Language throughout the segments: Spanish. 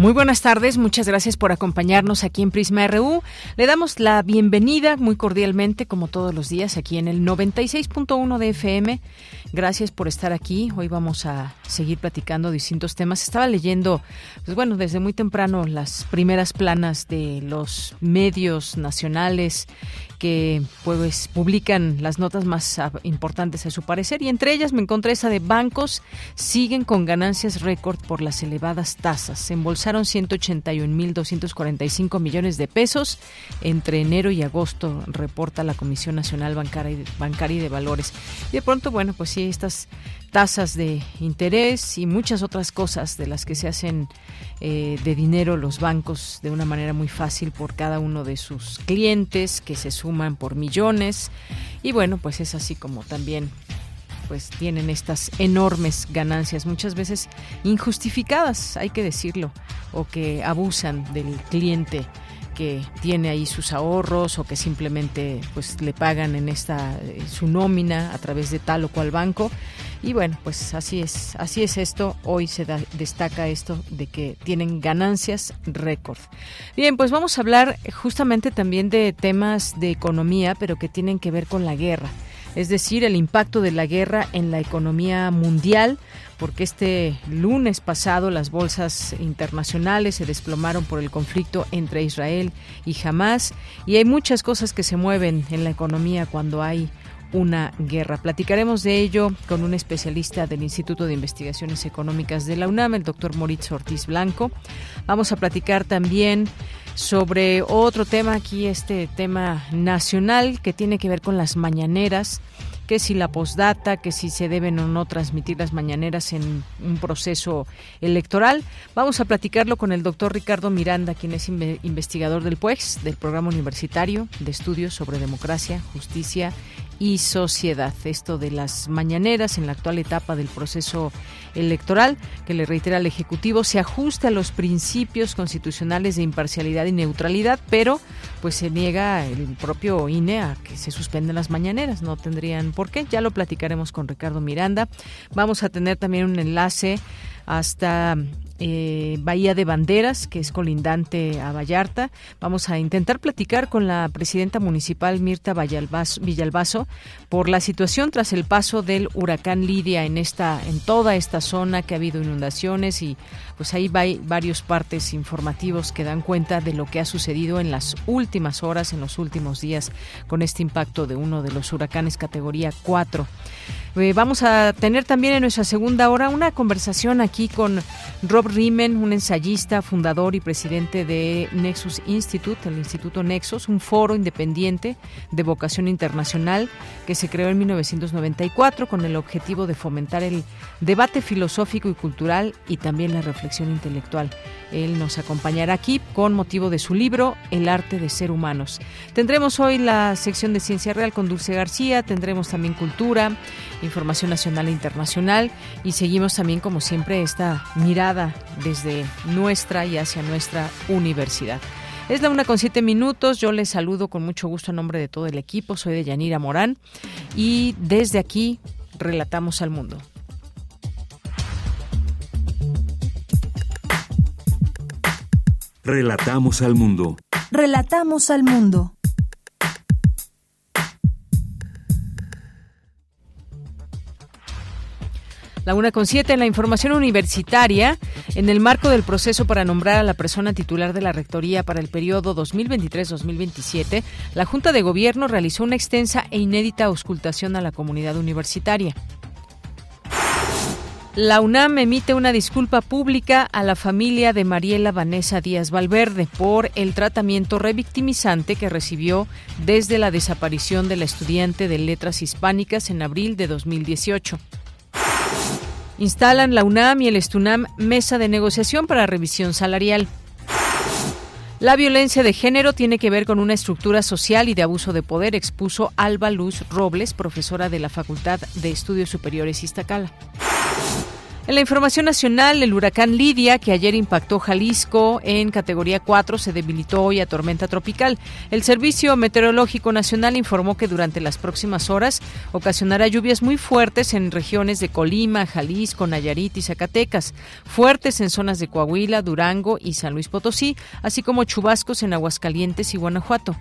Muy buenas tardes, muchas gracias por acompañarnos aquí en Prisma RU. Le damos la bienvenida muy cordialmente, como todos los días, aquí en el 96.1 de FM. Gracias por estar aquí. Hoy vamos a seguir platicando distintos temas. Estaba leyendo, pues bueno, desde muy temprano las primeras planas de los medios nacionales que pues publican las notas más importantes a su parecer y entre ellas me encontré esa de bancos siguen con ganancias récord por las elevadas tasas. Se embolsaron 181.245 millones de pesos entre enero y agosto, reporta la Comisión Nacional Bancaria y de Valores. Y de pronto, bueno, pues sí, estas tasas de interés y muchas otras cosas de las que se hacen eh, de dinero los bancos de una manera muy fácil por cada uno de sus clientes que se suman por millones. Y bueno pues es así como también pues tienen estas enormes ganancias muchas veces injustificadas hay que decirlo o que abusan del cliente que tiene ahí sus ahorros o que simplemente pues le pagan en esta eh, su nómina a través de tal o cual banco y bueno pues así es así es esto. Hoy se destaca esto de que tienen ganancias récord. Bien pues vamos a hablar justamente también de temas de economía pero que tienen que ver con la guerra. Es decir, el impacto de la guerra en la economía mundial, porque este lunes pasado las bolsas internacionales se desplomaron por el conflicto entre Israel y Hamas y hay muchas cosas que se mueven en la economía cuando hay una guerra. Platicaremos de ello con un especialista del Instituto de Investigaciones Económicas de la UNAM, el doctor Moritz Ortiz Blanco. Vamos a platicar también sobre otro tema aquí, este tema nacional que tiene que ver con las mañaneras que si la postdata, que si se deben o no transmitir las mañaneras en un proceso electoral. Vamos a platicarlo con el doctor Ricardo Miranda, quien es investigador del PUEX, del Programa Universitario de Estudios sobre Democracia, Justicia y sociedad. Esto de las mañaneras en la actual etapa del proceso electoral, que le reitera al Ejecutivo, se ajusta a los principios constitucionales de imparcialidad y neutralidad, pero pues se niega el propio INE a que se suspenden las mañaneras. No tendrían por qué. Ya lo platicaremos con Ricardo Miranda. Vamos a tener también un enlace hasta eh, Bahía de Banderas, que es colindante a Vallarta. Vamos a intentar platicar con la presidenta municipal Mirta Villalbazo por la situación tras el paso del huracán Lidia en esta, en toda esta zona que ha habido inundaciones y pues ahí va varios partes informativos que dan cuenta de lo que ha sucedido en las últimas horas, en los últimos días con este impacto de uno de los huracanes categoría 4. Eh, vamos a tener también en nuestra segunda hora una conversación aquí con Rob Riemen, un ensayista, fundador y presidente de Nexus Institute, el Instituto Nexus, un foro independiente de vocación internacional que se creó en 1994 con el objetivo de fomentar el debate filosófico y cultural y también la reflexión intelectual. Él nos acompañará aquí con motivo de su libro El arte de ser humanos. Tendremos hoy la sección de Ciencia Real con Dulce García, tendremos también cultura, información nacional e internacional y seguimos también como siempre esta mirada desde nuestra y hacia nuestra universidad. Es la una con siete minutos. Yo les saludo con mucho gusto en nombre de todo el equipo. Soy de Yanira Morán y desde aquí relatamos al mundo. Relatamos al mundo. Relatamos al mundo. La una con siete en la información universitaria, en el marco del proceso para nombrar a la persona titular de la Rectoría para el periodo 2023-2027, la Junta de Gobierno realizó una extensa e inédita auscultación a la comunidad universitaria. La UNAM emite una disculpa pública a la familia de Mariela Vanessa Díaz Valverde por el tratamiento revictimizante que recibió desde la desaparición de la estudiante de letras hispánicas en abril de 2018. Instalan la UNAM y el Estunam mesa de negociación para revisión salarial. La violencia de género tiene que ver con una estructura social y de abuso de poder, expuso Alba Luz Robles, profesora de la Facultad de Estudios Superiores Iztacala. En la información nacional, el huracán Lidia, que ayer impactó Jalisco en categoría 4, se debilitó hoy a tormenta tropical. El Servicio Meteorológico Nacional informó que durante las próximas horas ocasionará lluvias muy fuertes en regiones de Colima, Jalisco, Nayarit y Zacatecas, fuertes en zonas de Coahuila, Durango y San Luis Potosí, así como chubascos en Aguascalientes y Guanajuato.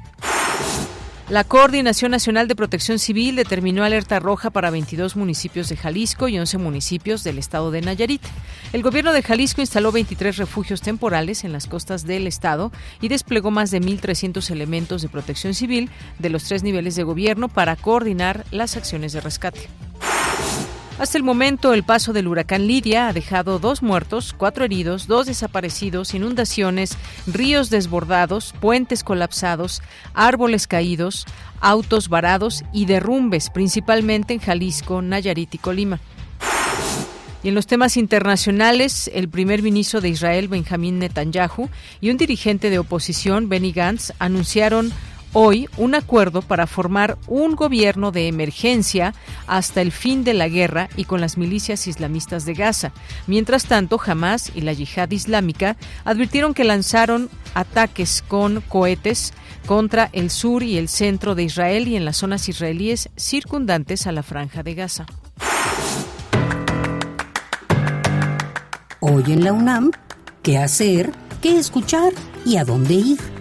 La Coordinación Nacional de Protección Civil determinó alerta roja para 22 municipios de Jalisco y 11 municipios del estado de Nayarit. El gobierno de Jalisco instaló 23 refugios temporales en las costas del estado y desplegó más de 1.300 elementos de protección civil de los tres niveles de gobierno para coordinar las acciones de rescate. Hasta el momento, el paso del huracán Lidia ha dejado dos muertos, cuatro heridos, dos desaparecidos, inundaciones, ríos desbordados, puentes colapsados, árboles caídos, autos varados y derrumbes, principalmente en Jalisco, Nayarit y Colima. Y en los temas internacionales, el primer ministro de Israel, Benjamín Netanyahu, y un dirigente de oposición, Benny Gantz, anunciaron hoy un acuerdo para formar un gobierno de emergencia hasta el fin de la guerra y con las milicias islamistas de Gaza. Mientras tanto, Hamas y la yihad islámica advirtieron que lanzaron ataques con cohetes contra el sur y el centro de Israel y en las zonas israelíes circundantes a la franja de Gaza. Hoy en la UNAM, ¿qué hacer? ¿Qué escuchar? ¿Y a dónde ir?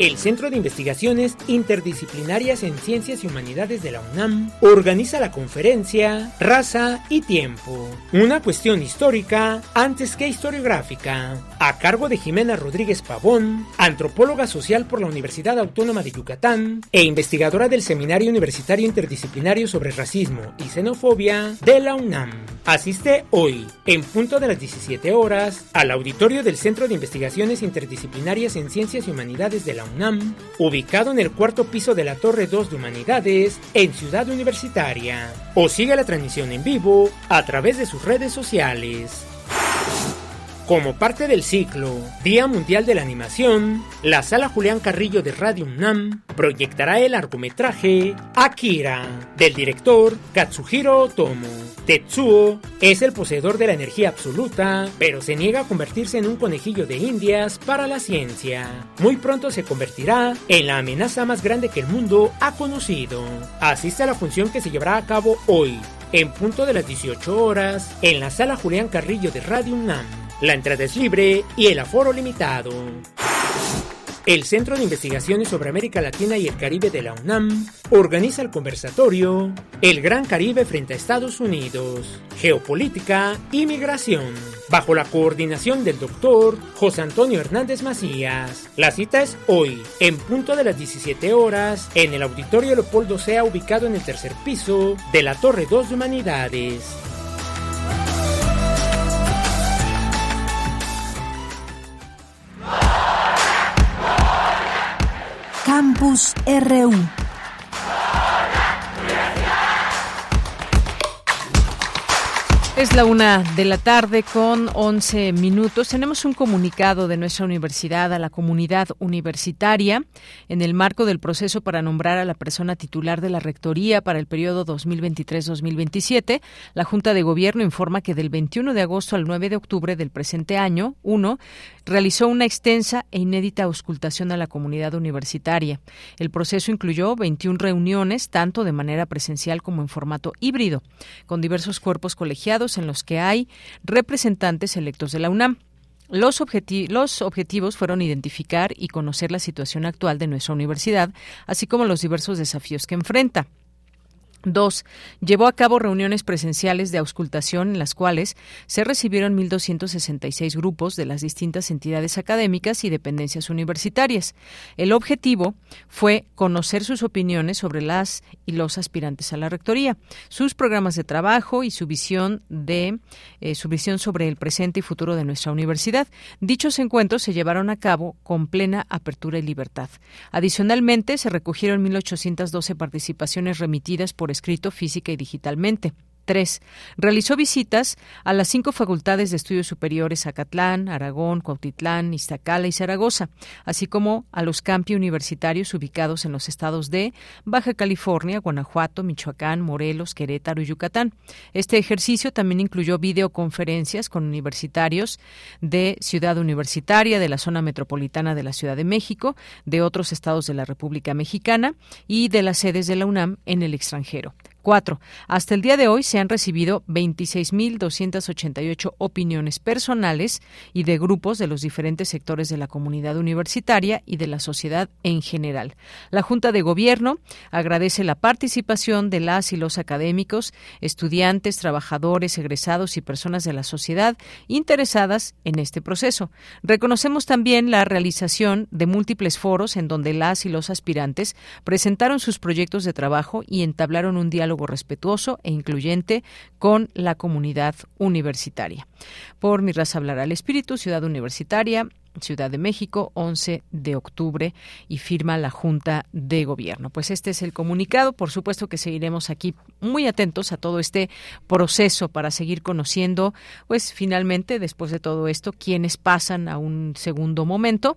El Centro de Investigaciones Interdisciplinarias en Ciencias y Humanidades de la UNAM organiza la conferencia Raza y Tiempo, una cuestión histórica antes que historiográfica, a cargo de Jimena Rodríguez Pavón, antropóloga social por la Universidad Autónoma de Yucatán e investigadora del Seminario Universitario Interdisciplinario sobre Racismo y Xenofobia de la UNAM. Asiste hoy, en punto de las 17 horas, al auditorio del Centro de Investigaciones Interdisciplinarias en Ciencias y Humanidades de la UNAM, ubicado en el cuarto piso de la Torre 2 de Humanidades, en Ciudad Universitaria. O sigue la transmisión en vivo a través de sus redes sociales. Como parte del ciclo Día Mundial de la Animación, la Sala Julián Carrillo de Radio UNAM proyectará el largometraje Akira, del director Katsuhiro Otomo. Tetsuo es el poseedor de la energía absoluta, pero se niega a convertirse en un conejillo de indias para la ciencia. Muy pronto se convertirá en la amenaza más grande que el mundo ha conocido. Asiste a la función que se llevará a cabo hoy, en punto de las 18 horas, en la Sala Julián Carrillo de Radio UNAM. La entrada es libre y el aforo limitado. El Centro de Investigaciones sobre América Latina y el Caribe de la UNAM organiza el conversatorio El Gran Caribe frente a Estados Unidos, Geopolítica y Migración, bajo la coordinación del doctor José Antonio Hernández Macías. La cita es hoy, en punto de las 17 horas, en el Auditorio Leopoldo Sea ubicado en el tercer piso de la Torre 2 de Humanidades. Campus RU. Es la una de la tarde con 11 minutos. Tenemos un comunicado de nuestra universidad a la comunidad universitaria en el marco del proceso para nombrar a la persona titular de la rectoría para el periodo 2023-2027. La Junta de Gobierno informa que del 21 de agosto al 9 de octubre del presente año, uno, realizó una extensa e inédita auscultación a la comunidad universitaria. El proceso incluyó 21 reuniones, tanto de manera presencial como en formato híbrido, con diversos cuerpos colegiados en los que hay representantes electos de la UNAM. Los, los, objetivos fueron identificar y conocer la situación actual de nuestra universidad, así como los diversos desafíos que enfrenta Dos, llevó a cabo reuniones presenciales de auscultación en las cuales se recibieron 1.266 grupos de las distintas entidades académicas y dependencias universitarias. El objetivo fue conocer sus opiniones sobre las y los aspirantes a la rectoría, sus programas de trabajo y su visión de eh, su visión sobre el presente y futuro de nuestra universidad. Dichos encuentros se llevaron a cabo con plena apertura y libertad. Adicionalmente, se recogieron 1.812 participaciones remitidas por escrito, física y digitalmente. 3. Realizó visitas a las cinco facultades de estudios superiores Acatlán, Aragón, Cuautitlán, Iztacala y Zaragoza, así como a los campi universitarios ubicados en los estados de Baja California, Guanajuato, Michoacán, Morelos, Querétaro y Yucatán. Este ejercicio también incluyó videoconferencias con universitarios de Ciudad Universitaria, de la zona metropolitana de la Ciudad de México, de otros estados de la República Mexicana y de las sedes de la UNAM en el extranjero. Cuatro. Hasta el día de hoy se han recibido 26.288 opiniones personales y de grupos de los diferentes sectores de la comunidad universitaria y de la sociedad en general. La Junta de Gobierno agradece la participación de las y los académicos, estudiantes, trabajadores, egresados y personas de la sociedad interesadas en este proceso. Reconocemos también la realización de múltiples foros en donde las y los aspirantes presentaron sus proyectos de trabajo y entablaron un diálogo respetuoso e incluyente con la comunidad universitaria. Por mi raza hablará el espíritu, Ciudad Universitaria, Ciudad de México, 11 de octubre, y firma la Junta de Gobierno. Pues este es el comunicado. Por supuesto que seguiremos aquí muy atentos a todo este proceso para seguir conociendo, pues finalmente, después de todo esto, quienes pasan a un segundo momento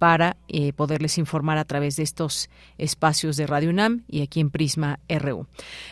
para eh, poderles informar a través de estos espacios de Radio UNAM y aquí en Prisma RU.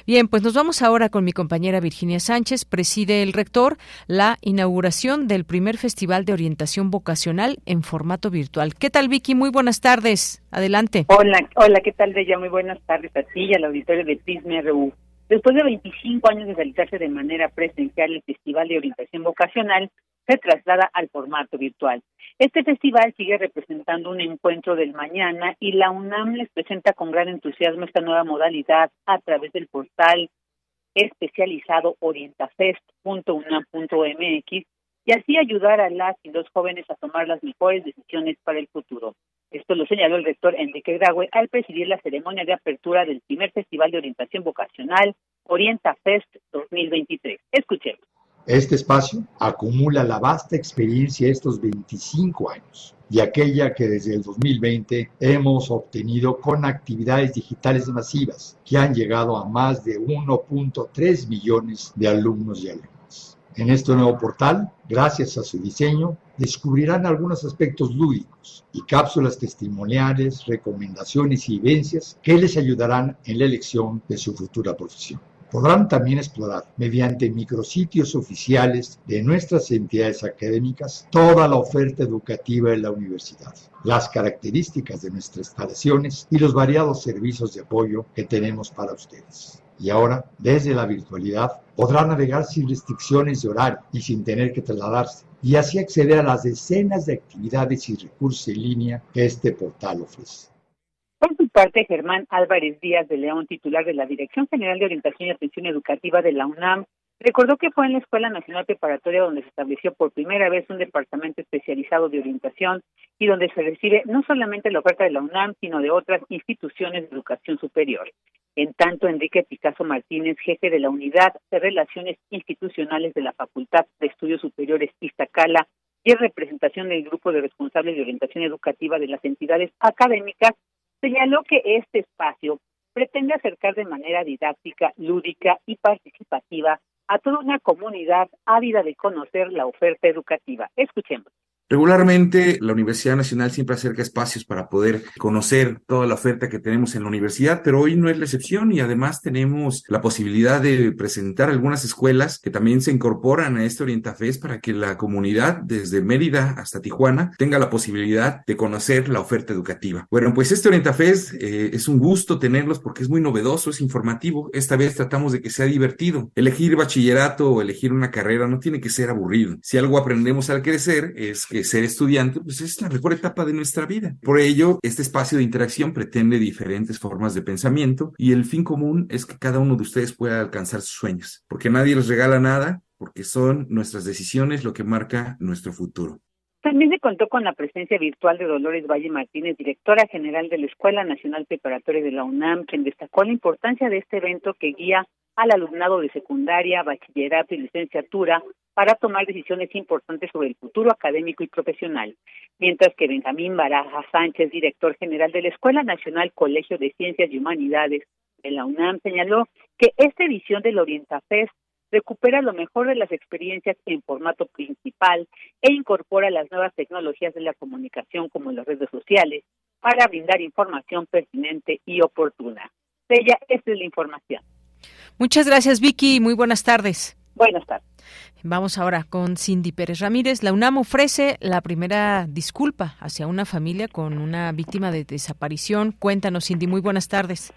Bien, pues nos vamos ahora con mi compañera Virginia Sánchez, preside el rector la inauguración del primer Festival de Orientación Vocacional en formato virtual. ¿Qué tal, Vicky? Muy buenas tardes. Adelante. Hola, hola, ¿qué tal, Bella? Muy buenas tardes a ti y al auditorio de Prisma RU. Después de 25 años de realizarse de manera presencial el Festival de Orientación Vocacional, se traslada al formato virtual. Este festival sigue representando un encuentro del mañana y la UNAM les presenta con gran entusiasmo esta nueva modalidad a través del portal especializado orientafest.unam.mx y así ayudar a las y los jóvenes a tomar las mejores decisiones para el futuro. Esto lo señaló el rector Enrique Graue al presidir la ceremonia de apertura del primer Festival de Orientación Vocacional OrientaFest 2023. Escuchemos. Este espacio acumula la vasta experiencia de estos 25 años y aquella que desde el 2020 hemos obtenido con actividades digitales masivas que han llegado a más de 1.3 millones de alumnos y alumnas. En este nuevo portal, gracias a su diseño, descubrirán algunos aspectos lúdicos y cápsulas testimoniales, recomendaciones y vivencias que les ayudarán en la elección de su futura profesión podrán también explorar, mediante micrositios oficiales de nuestras entidades académicas, toda la oferta educativa de la universidad, las características de nuestras instalaciones y los variados servicios de apoyo que tenemos para ustedes. Y ahora, desde la virtualidad, podrán navegar sin restricciones de horario y sin tener que trasladarse, y así acceder a las decenas de actividades y recursos en línea que este portal ofrece. Por su parte, Germán Álvarez Díaz de León, titular de la Dirección General de Orientación y Atención Educativa de la UNAM, recordó que fue en la Escuela Nacional Preparatoria donde se estableció por primera vez un departamento especializado de orientación y donde se recibe no solamente la oferta de la UNAM, sino de otras instituciones de educación superior. En tanto, Enrique Picasso Martínez, jefe de la Unidad de Relaciones Institucionales de la Facultad de Estudios Superiores Iztacala y en representación del Grupo de Responsables de Orientación Educativa de las entidades académicas, señaló que este espacio pretende acercar de manera didáctica, lúdica y participativa a toda una comunidad ávida de conocer la oferta educativa. Escuchemos. Regularmente la Universidad Nacional siempre acerca espacios para poder conocer toda la oferta que tenemos en la universidad, pero hoy no es la excepción y además tenemos la posibilidad de presentar algunas escuelas que también se incorporan a este Orientafest para que la comunidad desde Mérida hasta Tijuana tenga la posibilidad de conocer la oferta educativa. Bueno, pues este Orientafest eh, es un gusto tenerlos porque es muy novedoso, es informativo. Esta vez tratamos de que sea divertido. Elegir bachillerato o elegir una carrera no tiene que ser aburrido. Si algo aprendemos al crecer es que ser estudiante pues es la mejor etapa de nuestra vida. Por ello, este espacio de interacción pretende diferentes formas de pensamiento y el fin común es que cada uno de ustedes pueda alcanzar sus sueños, porque nadie les regala nada, porque son nuestras decisiones lo que marca nuestro futuro. También se contó con la presencia virtual de Dolores Valle Martínez, directora general de la Escuela Nacional Preparatoria de la UNAM, quien destacó la importancia de este evento que guía al alumnado de secundaria, bachillerato y licenciatura para tomar decisiones importantes sobre el futuro académico y profesional, mientras que Benjamín Baraja Sánchez, director general de la Escuela Nacional Colegio de Ciencias y Humanidades de la UNAM, señaló que esta edición del OrientaFest recupera lo mejor de las experiencias en formato principal e incorpora las nuevas tecnologías de la comunicación como las redes sociales para brindar información pertinente y oportuna. Ella, esta es la información. Muchas gracias, Vicky. Muy buenas tardes. Buenas tardes. Vamos ahora con Cindy Pérez Ramírez. La UNAM ofrece la primera disculpa hacia una familia con una víctima de desaparición. Cuéntanos, Cindy. Muy buenas tardes.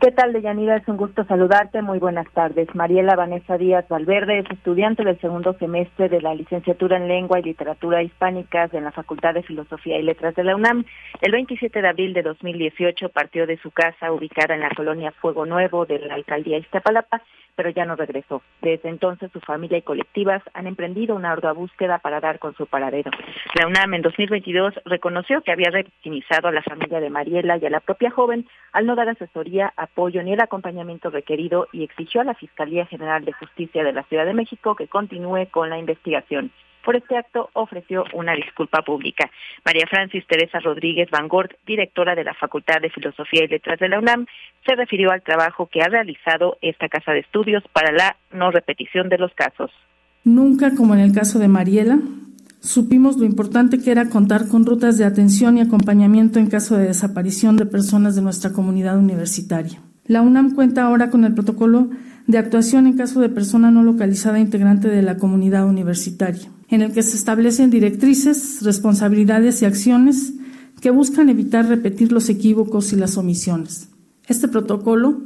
¿Qué tal, Deyanira? Es un gusto saludarte. Muy buenas tardes. Mariela Vanessa Díaz Valverde es estudiante del segundo semestre de la licenciatura en Lengua y Literatura Hispánicas en la Facultad de Filosofía y Letras de la UNAM. El 27 de abril de 2018 partió de su casa ubicada en la colonia Fuego Nuevo de la alcaldía Iztapalapa pero ya no regresó. Desde entonces su familia y colectivas han emprendido una ardua búsqueda para dar con su paradero. La UNAM en 2022 reconoció que había revictimizado a la familia de Mariela y a la propia joven al no dar asesoría, apoyo ni el acompañamiento requerido y exigió a la Fiscalía General de Justicia de la Ciudad de México que continúe con la investigación. Por este acto ofreció una disculpa pública. María Francis Teresa Rodríguez Van Gort, directora de la Facultad de Filosofía y Letras de la UNAM, se refirió al trabajo que ha realizado esta casa de estudios para la no repetición de los casos. Nunca, como en el caso de Mariela, supimos lo importante que era contar con rutas de atención y acompañamiento en caso de desaparición de personas de nuestra comunidad universitaria. La UNAM cuenta ahora con el protocolo de actuación en caso de persona no localizada integrante de la comunidad universitaria en el que se establecen directrices, responsabilidades y acciones que buscan evitar repetir los equívocos y las omisiones. Este protocolo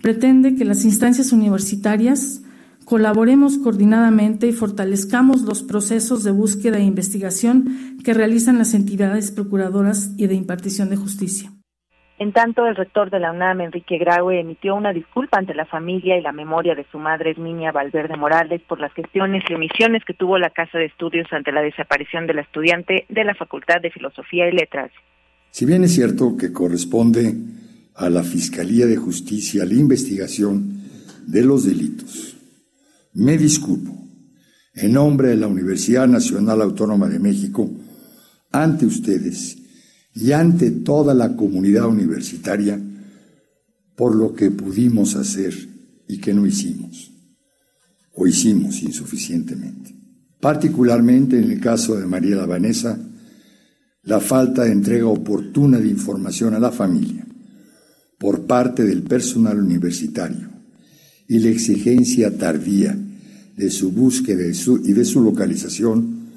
pretende que las instancias universitarias colaboremos coordinadamente y fortalezcamos los procesos de búsqueda e investigación que realizan las entidades procuradoras y de impartición de justicia. En tanto, el rector de la UNAM, Enrique Graue, emitió una disculpa ante la familia y la memoria de su madre, Niña Valverde Morales, por las gestiones y omisiones que tuvo la Casa de Estudios ante la desaparición de la estudiante de la Facultad de Filosofía y Letras. Si bien es cierto que corresponde a la Fiscalía de Justicia la investigación de los delitos, me disculpo en nombre de la Universidad Nacional Autónoma de México ante ustedes y ante toda la comunidad universitaria por lo que pudimos hacer y que no hicimos, o hicimos insuficientemente. Particularmente en el caso de María Vanessa, la falta de entrega oportuna de información a la familia por parte del personal universitario y la exigencia tardía de su búsqueda y de su localización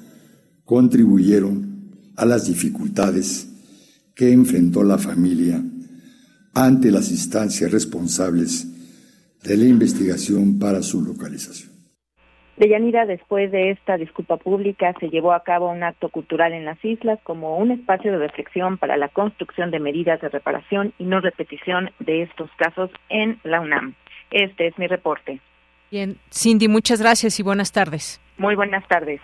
contribuyeron a las dificultades que enfrentó la familia ante las instancias responsables de la investigación para su localización. Deyanira, después de esta disculpa pública, se llevó a cabo un acto cultural en las islas como un espacio de reflexión para la construcción de medidas de reparación y no repetición de estos casos en la UNAM. Este es mi reporte. Bien, Cindy, muchas gracias y buenas tardes. Muy buenas tardes.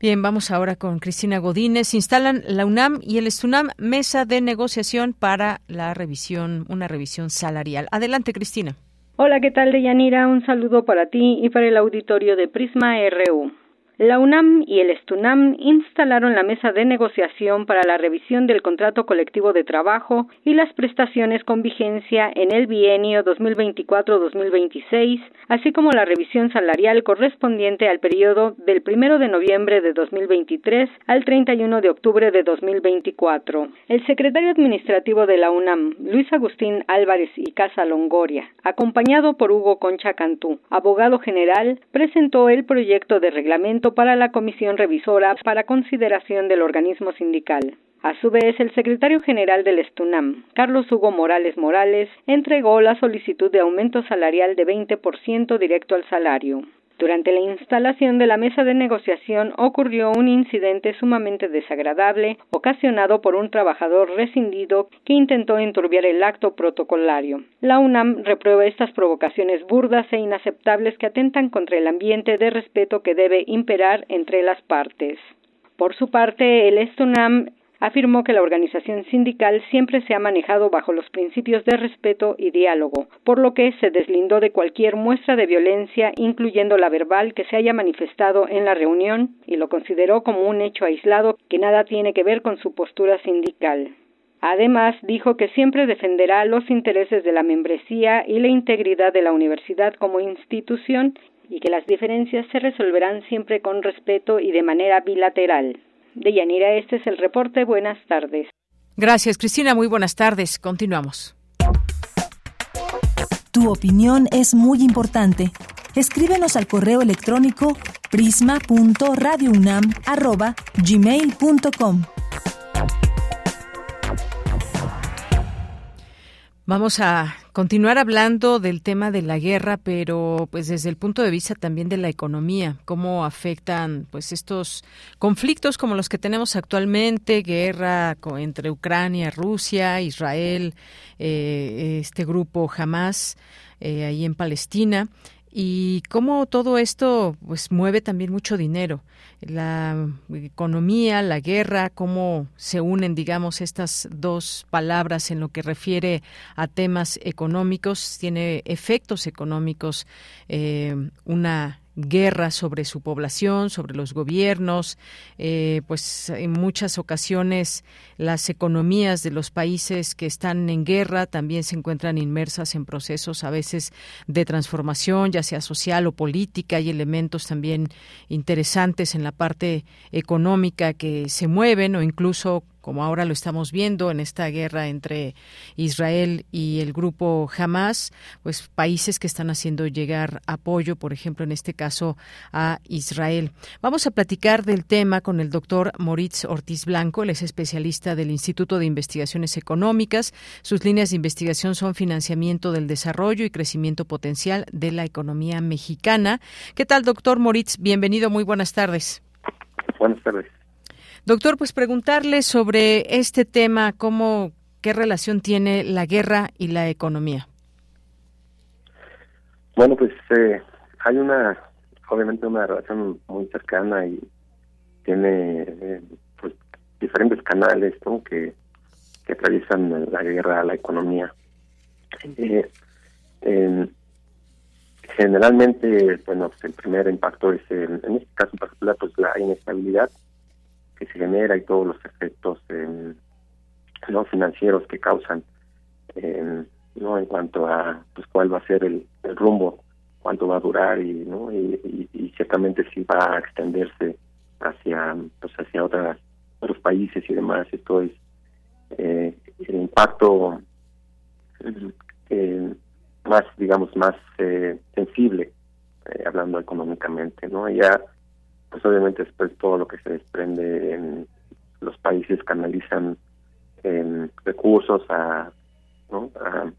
Bien, vamos ahora con Cristina Godínez. Instalan la UNAM y el ESTUNAM mesa de negociación para la revisión, una revisión salarial. Adelante, Cristina. Hola, ¿qué tal, Deyanira? Un saludo para ti y para el auditorio de Prisma RU. La UNAM y el ESTUNAM instalaron la mesa de negociación para la revisión del contrato colectivo de trabajo y las prestaciones con vigencia en el bienio 2024-2026, así como la revisión salarial correspondiente al periodo del 1 de noviembre de 2023 al 31 de octubre de 2024. El secretario administrativo de la UNAM, Luis Agustín Álvarez y Casa Longoria, acompañado por Hugo Concha Cantú, abogado general, presentó el proyecto de reglamento para la comisión revisora para consideración del organismo sindical. A su vez, el secretario general del Estunam, Carlos Hugo Morales Morales, entregó la solicitud de aumento salarial de 20% directo al salario. Durante la instalación de la mesa de negociación ocurrió un incidente sumamente desagradable ocasionado por un trabajador rescindido que intentó enturbiar el acto protocolario. La UNAM reprueba estas provocaciones burdas e inaceptables que atentan contra el ambiente de respeto que debe imperar entre las partes. Por su parte, el Estunam afirmó que la organización sindical siempre se ha manejado bajo los principios de respeto y diálogo, por lo que se deslindó de cualquier muestra de violencia, incluyendo la verbal que se haya manifestado en la reunión, y lo consideró como un hecho aislado que nada tiene que ver con su postura sindical. Además, dijo que siempre defenderá los intereses de la membresía y la integridad de la universidad como institución y que las diferencias se resolverán siempre con respeto y de manera bilateral. De Yanira, este es el reporte. Buenas tardes. Gracias, Cristina. Muy buenas tardes. Continuamos. Tu opinión es muy importante. Escríbenos al correo electrónico prisma.radiounam@gmail.com. Vamos a continuar hablando del tema de la guerra, pero pues desde el punto de vista también de la economía, cómo afectan pues estos conflictos como los que tenemos actualmente, guerra entre Ucrania, Rusia, Israel, eh, este grupo Hamas eh, ahí en Palestina y cómo todo esto pues mueve también mucho dinero. La economía la guerra cómo se unen digamos estas dos palabras en lo que refiere a temas económicos tiene efectos económicos eh, una guerra sobre su población, sobre los gobiernos, eh, pues en muchas ocasiones las economías de los países que están en guerra también se encuentran inmersas en procesos a veces de transformación, ya sea social o política, hay elementos también interesantes en la parte económica que se mueven o incluso como ahora lo estamos viendo en esta guerra entre Israel y el grupo Hamas, pues países que están haciendo llegar apoyo, por ejemplo, en este caso a Israel. Vamos a platicar del tema con el doctor Moritz Ortiz Blanco, él es especialista del Instituto de Investigaciones Económicas. Sus líneas de investigación son financiamiento del desarrollo y crecimiento potencial de la economía mexicana. ¿Qué tal, doctor Moritz? Bienvenido, muy buenas tardes. Buenas tardes. Doctor, pues preguntarle sobre este tema, cómo, qué relación tiene la guerra y la economía. Bueno, pues eh, hay una, obviamente una relación muy cercana y tiene eh, pues diferentes canales ¿no? que, que atraviesan la guerra la economía. Eh, generalmente, bueno, pues el primer impacto es, en este caso en particular, pues la inestabilidad que se genera y todos los efectos no financieros que causan no en cuanto a pues cuál va a ser el, rumbo cuánto va a durar y no y, ciertamente si va a extenderse hacia pues hacia otras otros países y demás. Esto es eh, el impacto eh, más digamos más eh, sensible eh, hablando económicamente no ya pues obviamente después todo lo que se desprende en los países canalizan en recursos a, ¿no? a,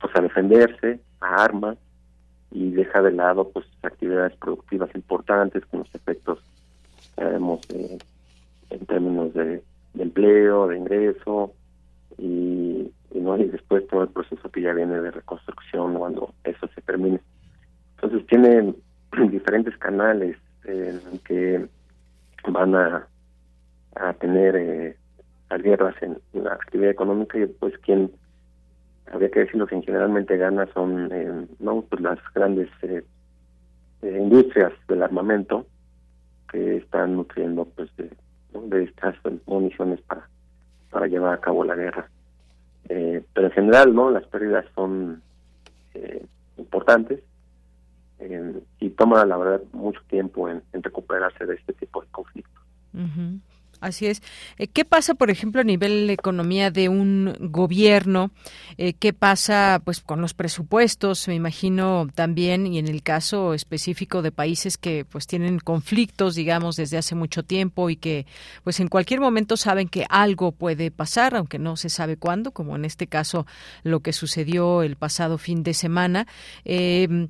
pues a defenderse, a armas y deja de lado pues actividades productivas importantes con los efectos vemos eh, en términos de, empleo, de ingreso y, y, no y después todo el proceso que ya viene de reconstrucción cuando eso se termine. Entonces tienen diferentes canales en que van a, a tener eh, las guerras en, la actividad económica y pues quien habría que decirlo que generalmente gana son eh, no pues las grandes eh, eh, industrias del armamento que están nutriendo pues de, de estas municiones para para llevar a cabo la guerra. Eh, pero en general no las pérdidas son y toma, la verdad, mucho tiempo en, recuperarse de este tipo de conflictos. Así es. Eh, ¿Qué pasa, por ejemplo, a nivel de economía de un gobierno? Eh, ¿Qué pasa, pues, con los presupuestos? Me imagino también, y en el caso específico de países que, pues, tienen conflictos, digamos, desde hace mucho tiempo y que, pues, en cualquier momento saben que algo puede pasar, aunque no se sabe cuándo, como en este caso lo que sucedió el pasado fin de semana. Eh,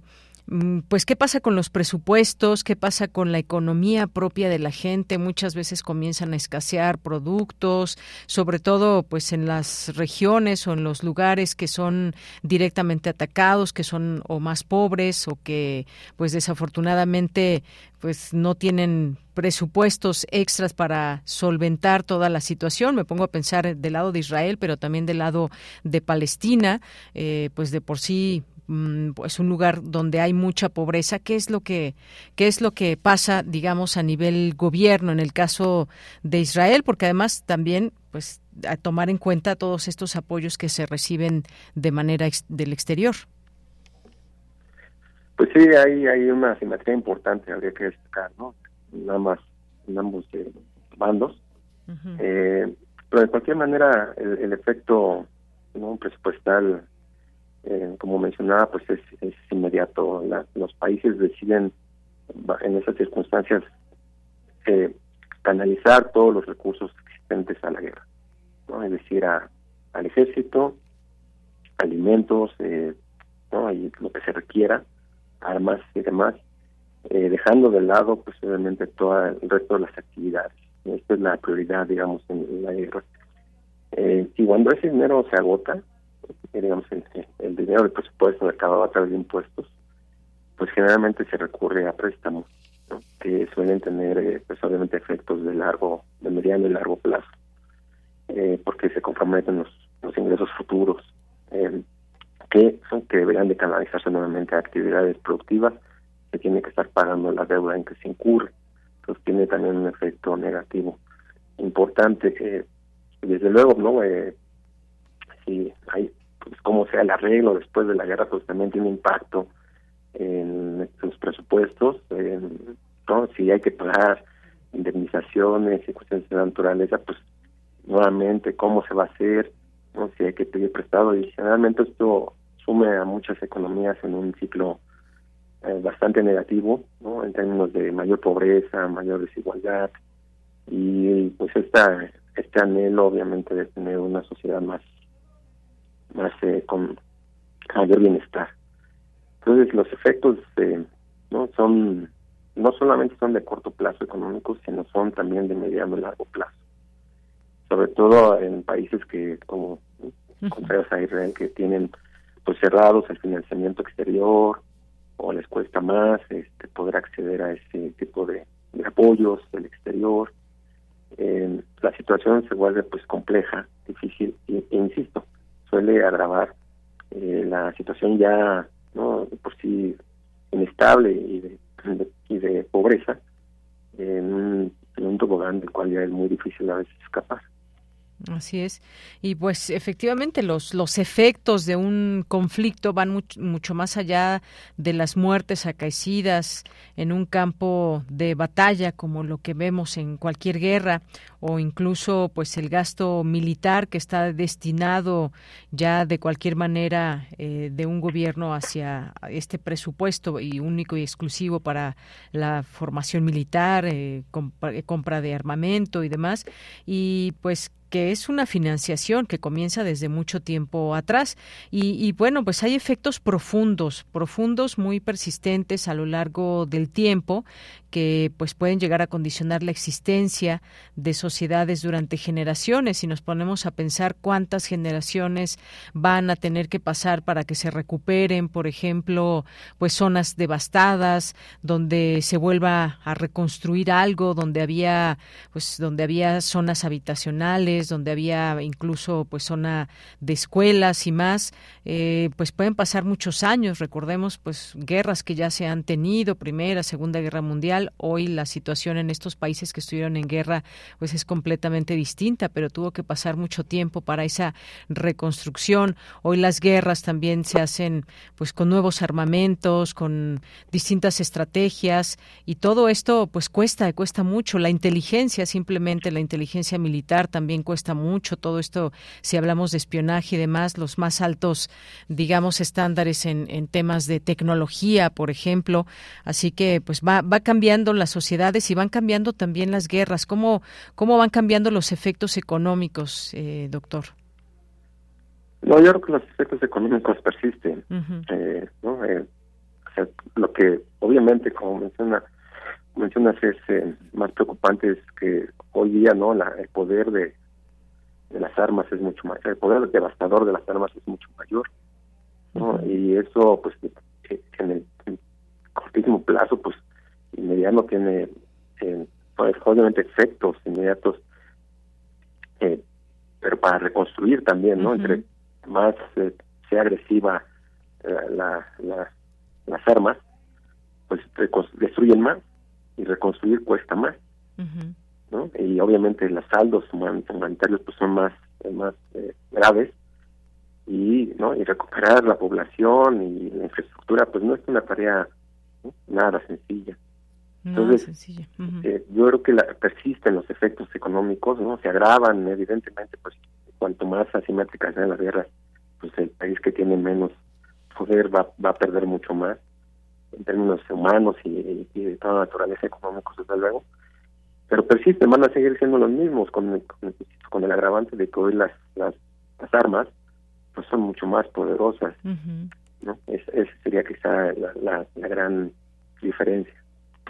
pues qué pasa con los presupuestos, qué pasa con la economía propia de la gente. Muchas veces comienzan a escasear productos, sobre todo pues en las regiones o en los lugares que son directamente atacados, que son o más pobres o que pues desafortunadamente pues no tienen presupuestos extras para solventar toda la situación. Me pongo a pensar del lado de Israel, pero también del lado de Palestina, eh, pues de por sí mm, pues un lugar donde hay mucha pobreza qué es lo que qué es lo que pasa digamos a nivel gobierno en el caso de Israel porque además también pues a tomar en cuenta todos estos apoyos que se reciben de manera del exterior pues sí, hay, hay una simetría importante, habría que destacar, ¿no? Nada más en ambos eh, bandos. eh, pero de cualquier manera, el, efecto no presupuestal, eh, como mencionaba, pues es, es inmediato. los países deciden en esas circunstancias eh, canalizar todos los recursos existentes a la guerra, es decir, a, al ejército, alimentos, eh, ¿no? y lo que se requiera, armas y demás, eh, dejando de lado pues obviamente todo el resto de las actividades. Esta es la prioridad, digamos, en la guerra. Eh, y cuando ese dinero se agota, digamos, el, dinero del presupuesto acabado a través de impuestos, pues generalmente se recurre a préstamos, que suelen tener, pues obviamente, efectos de largo, de mediano y largo plazo, porque se comprometen los, los ingresos futuros que son que deberían de canalizarse nuevamente a actividades productivas, se tiene que estar pagando la deuda en que se incurre. Entonces tiene también un efecto negativo importante que desde luego no eh, si hay pues como sea el arreglo después de la guerra pues también tiene impacto en los presupuestos ¿no? si hay que pagar indemnizaciones y cuestiones de naturaleza pues nuevamente cómo se va a hacer no si hay que pedir prestado y generalmente esto sume a muchas economías en un ciclo eh, bastante negativo, ¿no? En términos de mayor pobreza, mayor desigualdad y pues esta este anhelo obviamente de tener una sociedad más más eh, con mayor bienestar. Entonces los efectos eh, no son no solamente son de corto plazo económico, sino son también de mediano y largo plazo. Sobre todo en países que como contrarios a Israel que tienen pues cerrados el financiamiento exterior o les cuesta más este poder acceder a ese tipo de, apoyos del exterior eh, la situación se vuelve pues compleja difícil e, insisto suele agravar eh, la situación ya no por sí inestable y de, y de pobreza en un, en tobogán del cual ya es muy difícil a veces escapar Así es. Y pues efectivamente los, los efectos de un conflicto van mucho, más allá de las muertes acaecidas en un campo de batalla como lo que vemos en cualquier guerra o incluso pues el gasto militar que está destinado ya de cualquier manera eh, de un gobierno hacia este presupuesto y único y exclusivo para la formación militar, eh, compra de armamento y demás. Y pues que es una financiación que comienza desde mucho tiempo atrás. Y, bueno, pues hay efectos profundos, profundos, muy persistentes a lo largo del tiempo, que pues pueden llegar a condicionar la existencia de sociedades durante generaciones. Si nos ponemos a pensar cuántas generaciones van a tener que pasar para que se recuperen, por ejemplo, pues zonas devastadas, donde se vuelva a reconstruir algo, donde había, pues, donde había zonas habitacionales, donde había incluso pues zona de escuelas y más, eh, pues pueden pasar muchos años. Recordemos pues guerras que ya se han tenido, Primera, Segunda Guerra Mundial. Hoy la situación en estos países que estuvieron en guerra pues es completamente distinta, pero tuvo que pasar mucho tiempo para esa reconstrucción. Hoy las guerras también se hacen pues con nuevos armamentos, con distintas estrategias y todo esto pues cuesta, cuesta mucho. La inteligencia, simplemente la inteligencia militar también cuesta mucho todo esto, si hablamos de espionaje y demás, los más altos, digamos, estándares en, en temas de tecnología, por ejemplo. Así que pues va, va cambiando las sociedades y van cambiando también las guerras. ¿Cómo, cómo van cambiando los efectos económicos, eh, doctor? No, yo creo que los efectos económicos persisten. Eh, ¿no? Eh, cuestiones es eh, más preocupante es que hoy día no la, el poder de, de las armas es mucho más el poder devastador de las armas es mucho mayor ¿no? y eso pues en el cortísimo plazo pues inmediato tiene eh, pues, obviamente efectos inmediatos eh, pero para reconstruir también no entre más eh, sea agresiva eh, la, la, las armas pues destruyen más y reconstruir cuesta más ¿no? y obviamente los saldos humanitarios pues son más más eh, graves y no y recuperar la población y la infraestructura pues no es una tarea nada sencilla entonces eh, yo creo que la, persisten los efectos económicos no se agravan evidentemente pues cuanto más asimétricas sean las guerras pues el país que tiene menos poder va, va a perder mucho más en términos humanos y, de toda naturaleza económicos desde luego. Pero persisten van a seguir siendo los mismos con, con, con el agravante de que hoy las, las, las armas pues son mucho más poderosas no es, esa sería quizá la, la, la gran diferencia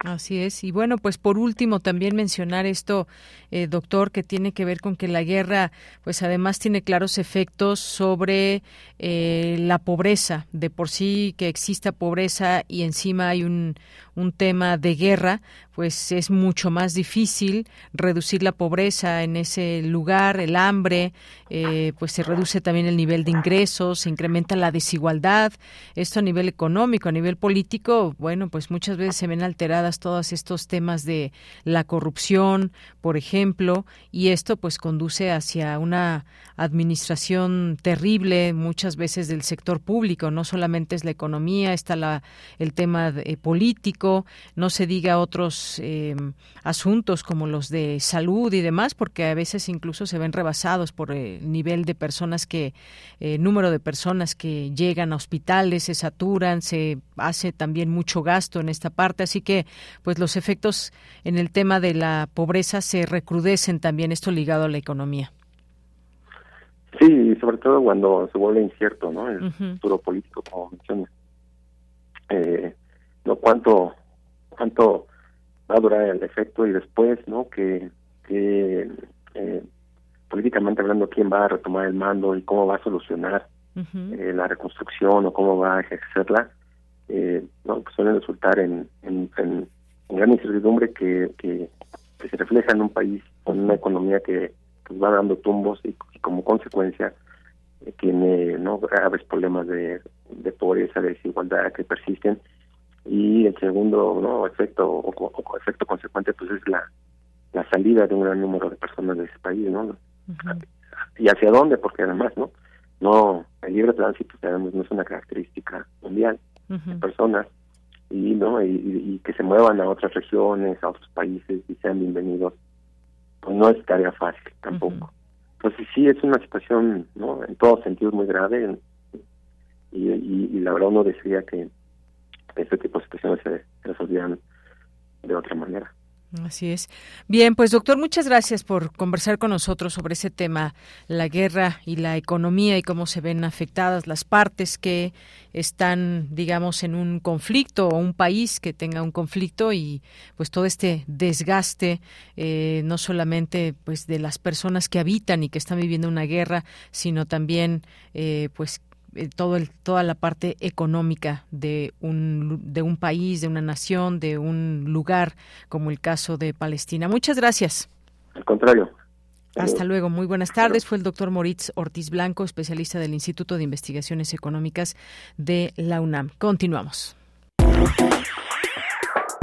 Así es. Y bueno, pues por último también mencionar esto, eh, doctor, que tiene que ver con que la guerra, pues además tiene claros efectos sobre eh, la pobreza. De por sí que exista pobreza y encima hay un, un tema de guerra, pues es mucho más difícil reducir la pobreza en ese lugar, el hambre, eh, pues se reduce también el nivel de ingresos, se incrementa la desigualdad. Esto a nivel económico, a nivel político, bueno, pues muchas veces se ven alteradas todos estos temas de la corrupción, por ejemplo, y esto pues conduce hacia una administración terrible muchas veces del sector público, no solamente es la economía, está la, el tema eh, político, no se diga otros eh, asuntos como los de salud y demás, porque a veces incluso se ven rebasados por el nivel de personas que, eh, número de personas que llegan a hospitales, se saturan, se hace también mucho gasto en esta parte, así que pues los efectos en el tema de la pobreza se recrudecen también, esto ligado a la economía. Sí, sobre todo cuando se vuelve incierto, ¿no? El futuro político, como mencionas. Eh, no cuánto cuánto va a durar el efecto y después, ¿no? Que, que eh, políticamente hablando, quién va a retomar el mando y cómo va a solucionar eh, la reconstrucción o cómo va a ejercerla, eh, no, pues suelen resultar en, en, en, gran incertidumbre que, que, se refleja en un país con una economía que pues, va dando tumbos y, como consecuencia eh, tiene no graves problemas de, de pobreza, de desigualdad que persisten y el segundo no efecto o, efecto consecuente pues es la la salida de un gran número de personas de ese país no y hacia dónde porque además no no el libre tránsito sabemos no es una característica mundial de personas y no y, que se muevan a otras regiones a otros países y sean bienvenidos pues no es tarea fácil tampoco. Entonces sí es una situación no en todos sentidos muy grave y, y, y la verdad uno decía que este tipo de situaciones se resolvían de otra manera. Así es. Bien, pues doctor, muchas gracias por conversar con nosotros sobre ese tema, la guerra y la economía y cómo se ven afectadas las partes que están, digamos, en un conflicto o un país que tenga un conflicto y pues todo este desgaste, eh, no solamente pues de las personas que habitan y que están viviendo una guerra, sino también eh, pues eh, todo el, toda la parte económica de un, de un país, de una nación, de un lugar, como el caso de Palestina. Muchas gracias. Al contrario. Hasta luego, muy buenas tardes. Fue el doctor Moritz Ortiz Blanco, especialista del Instituto de Investigaciones Económicas de la UNAM. Continuamos.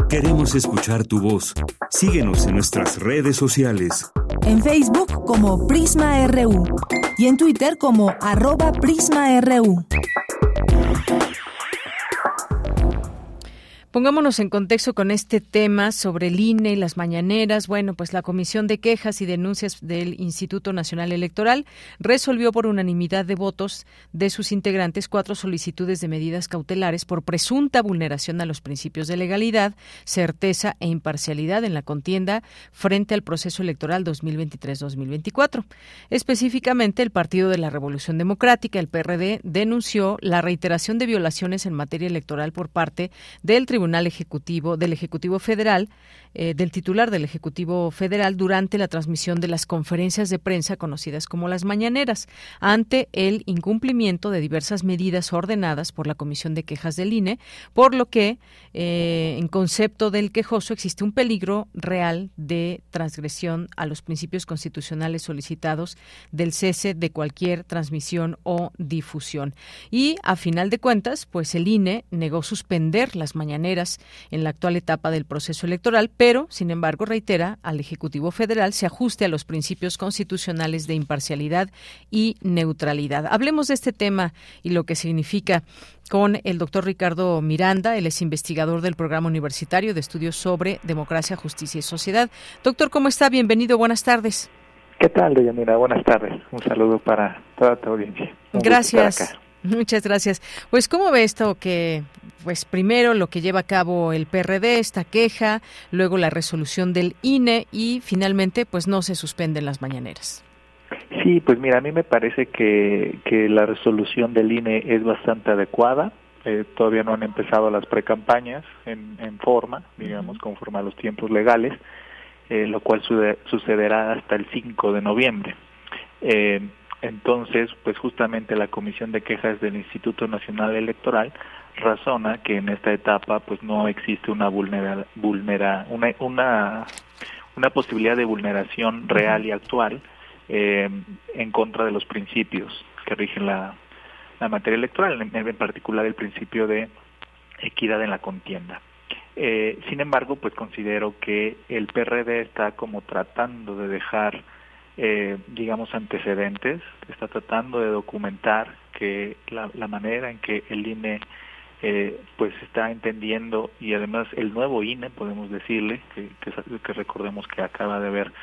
Queremos escuchar tu voz. Síguenos en nuestras redes sociales. En Facebook como Prisma RU y en Twitter como arroba PrismaRU. Pongámonos en contexto con este tema sobre el INE y las mañaneras. Bueno, pues la Comisión de Quejas y Denuncias del Instituto Nacional Electoral resolvió por unanimidad de votos de sus integrantes cuatro solicitudes de medidas cautelares por presunta vulneración a los principios de legalidad, certeza e imparcialidad en la contienda frente al proceso electoral 2023-2024. Específicamente, el Partido de la Revolución Democrática, el PRD, denunció la reiteración de violaciones en materia electoral por parte del Tribunal Tribunal Ejecutivo del Ejecutivo Federal, eh, del titular del Ejecutivo Federal durante la transmisión de las conferencias de prensa conocidas como las mañaneras, ante el incumplimiento de diversas medidas ordenadas por la Comisión de Quejas del INE, por lo que, eh, en concepto del quejoso, existe un peligro real de transgresión a los principios constitucionales solicitados del cese de cualquier transmisión o difusión. Y, a final de cuentas, pues el INE negó suspender las mañaneras en la actual etapa del proceso electoral, pero, sin embargo, reitera al Ejecutivo Federal se ajuste a los principios constitucionales de imparcialidad y neutralidad. Hablemos de este tema y lo que significa con el doctor Ricardo Miranda, él es investigador del Programa Universitario de Estudios sobre Democracia, Justicia y Sociedad. Doctor, ¿cómo está? Bienvenido, buenas tardes. ¿Qué tal, Deyanira? Buenas tardes. Un saludo para toda tu audiencia. Gracias. Muchas gracias. Pues, ¿cómo ve esto que, pues, primero lo que lleva a cabo el PRD, esta queja, luego la resolución del INE y finalmente, pues, no se suspenden las mañaneras? Sí, pues mira, a mí me parece que, que la resolución del INE es bastante adecuada. Eh, todavía no han empezado las precampañas en, en forma, digamos, conforme a los tiempos legales, eh, lo cual sucederá hasta el 5 de noviembre. Eh, entonces, pues justamente la Comisión de Quejas del Instituto Nacional Electoral razona que en esta etapa pues no existe una vulnera, vulnera una, una, una posibilidad de vulneración real y actual eh, en contra de los principios que rigen la, la materia electoral, en, en, particular el principio de equidad en la contienda. Eh, sin embargo, pues considero que el PRD está como tratando de dejar eh, digamos, antecedentes, está tratando de documentar que la, la manera en que el INE eh, pues está entendiendo y además el nuevo INE, podemos decirle, que, recordemos que acaba de haber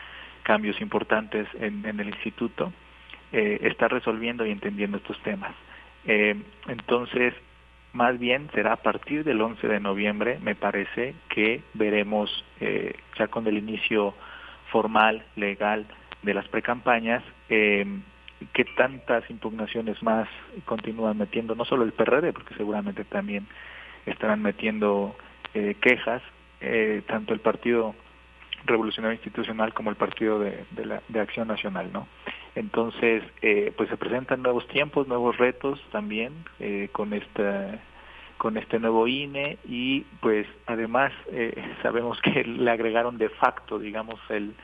cambios importantes en, en el instituto, eh, está resolviendo y entendiendo estos temas. Eh, entonces, más bien será a partir del 11 de noviembre, me parece, que veremos eh, ya con el inicio formal, legal, de las precampañas, eh, qué tantas impugnaciones más continúan metiendo, no solo el PRD, porque seguramente también estarán metiendo eh, quejas, eh, tanto el Partido Revolucionario Institucional como el Partido de, la, de Acción Nacional, ¿no? Entonces, eh, pues se presentan nuevos tiempos, nuevos retos también eh, con esta con este nuevo INE y pues además eh, sabemos que le agregaron de facto, digamos, el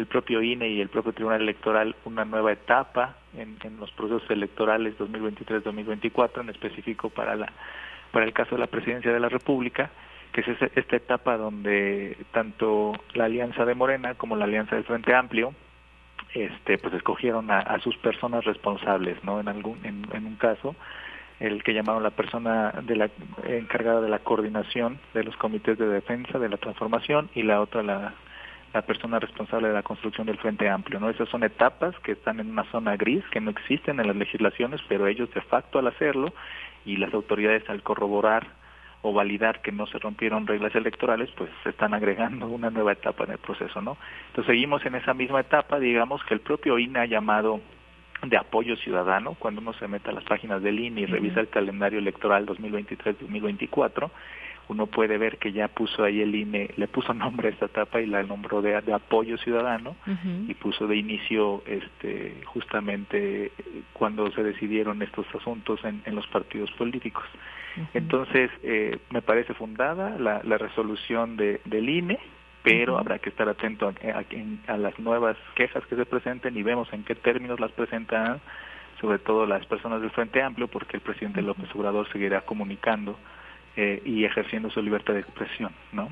el propio INE y el propio Tribunal Electoral una nueva etapa en, en los procesos electorales 2023-2024, en específico para la para el caso de la presidencia de la República, que es esta etapa donde tanto la alianza de Morena como la alianza del Frente Amplio este pues escogieron a, sus personas responsables no en algún en, en, un caso el que llamaron la persona de la encargada de la coordinación de los comités de defensa de la transformación y la otra la la persona responsable de la construcción del Frente Amplio. ¿no? Esas son etapas que están en una zona gris, que no existen en las legislaciones, pero ellos de facto al hacerlo y las autoridades al corroborar o validar que no se rompieron reglas electorales, pues se están agregando una nueva etapa en el proceso, ¿no? Entonces seguimos en esa misma etapa, digamos que el propio INE ha llamado de apoyo ciudadano, cuando uno se mete a las páginas del INE y revisa el calendario electoral 2023-2024, uno puede ver que ya puso ahí el INE, le puso nombre a esta etapa y la nombró de, de apoyo ciudadano uh -huh. y puso de inicio este justamente cuando se decidieron estos asuntos en, en los partidos políticos. Uh -huh. Entonces, eh, me parece fundada la, la resolución de, del INE, pero uh -huh. habrá que estar atento a, a, a, las nuevas quejas que se presenten y vemos en qué términos las presentan, sobre todo las personas del Frente Amplio, porque el presidente López Obrador seguirá comunicando eh, y ejerciendo su libertad de expresión, ¿no?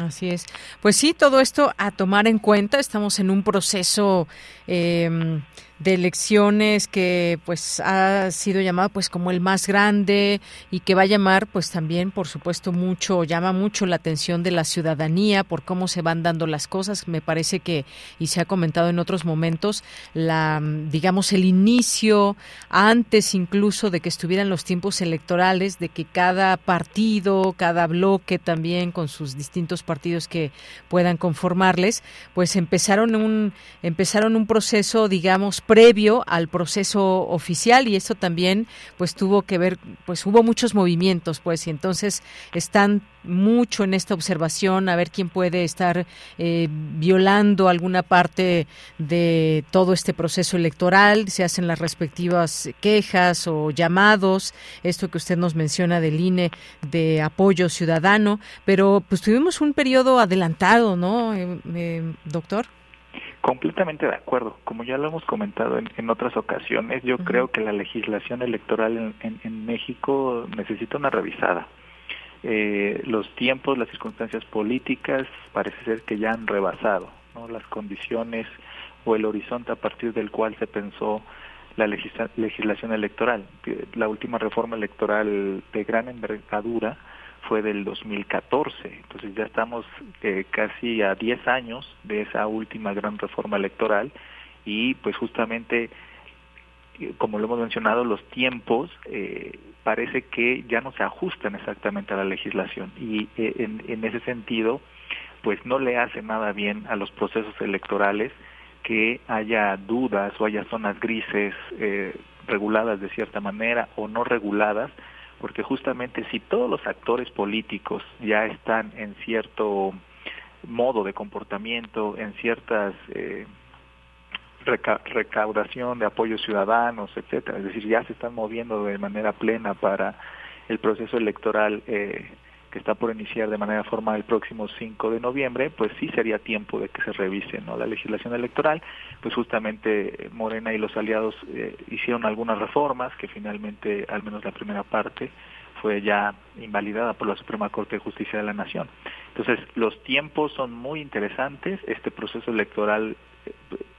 Así es. Pues sí, todo esto a tomar en cuenta. Estamos en un proceso eh, de elecciones que pues ha sido llamado pues como el más grande y que va a llamar pues también por supuesto mucho llama mucho la atención de la ciudadanía por cómo se van dando las cosas. Me parece que y se ha comentado en otros momentos la digamos el inicio antes incluso de que estuvieran los tiempos electorales de que cada partido cada bloque también con sus distintos partidos que puedan conformarles pues empezaron un empezaron un proceso digamos previo al proceso oficial y esto también pues tuvo que ver, pues hubo muchos movimientos pues y entonces están mucho en esta observación a ver quién puede estar eh, violando alguna parte de todo este proceso electoral, se hacen las respectivas quejas o llamados, esto que usted nos menciona del INE de apoyo ciudadano, pero pues tuvimos un periodo adelantado, ¿no, eh, eh, doctor? Completamente de acuerdo. Como ya lo hemos comentado en, otras ocasiones, yo creo que la legislación electoral en México necesita una revisada eh, los tiempos, las circunstancias políticas parece ser que ya han rebasado ¿no? las condiciones o el horizonte a partir del cual se pensó la legislación electoral. La última reforma electoral de gran envergadura fue del 2014, entonces ya estamos eh, casi a 10 años de esa última gran reforma electoral y pues justamente como lo hemos mencionado, los tiempos eh, parece que ya no se ajustan exactamente a la legislación y eh, en, ese sentido, pues no le hace nada bien a los procesos electorales que haya dudas o haya zonas grises eh, reguladas de cierta manera o no reguladas, porque justamente si todos los actores políticos ya están en cierto modo de comportamiento, en ciertas eh, recaudación de apoyos ciudadanos, etcétera. Es decir, ya se están moviendo de manera plena para el proceso electoral eh, que está por iniciar de manera formal el próximo 5 de noviembre, pues sí sería tiempo de que se revise ¿no? la legislación electoral. Pues justamente Morena y los aliados eh, hicieron algunas reformas que finalmente, al menos la primera parte, fue ya invalidada por la Suprema Corte de Justicia de la Nación. Entonces, los tiempos son muy interesantes. Este proceso electoral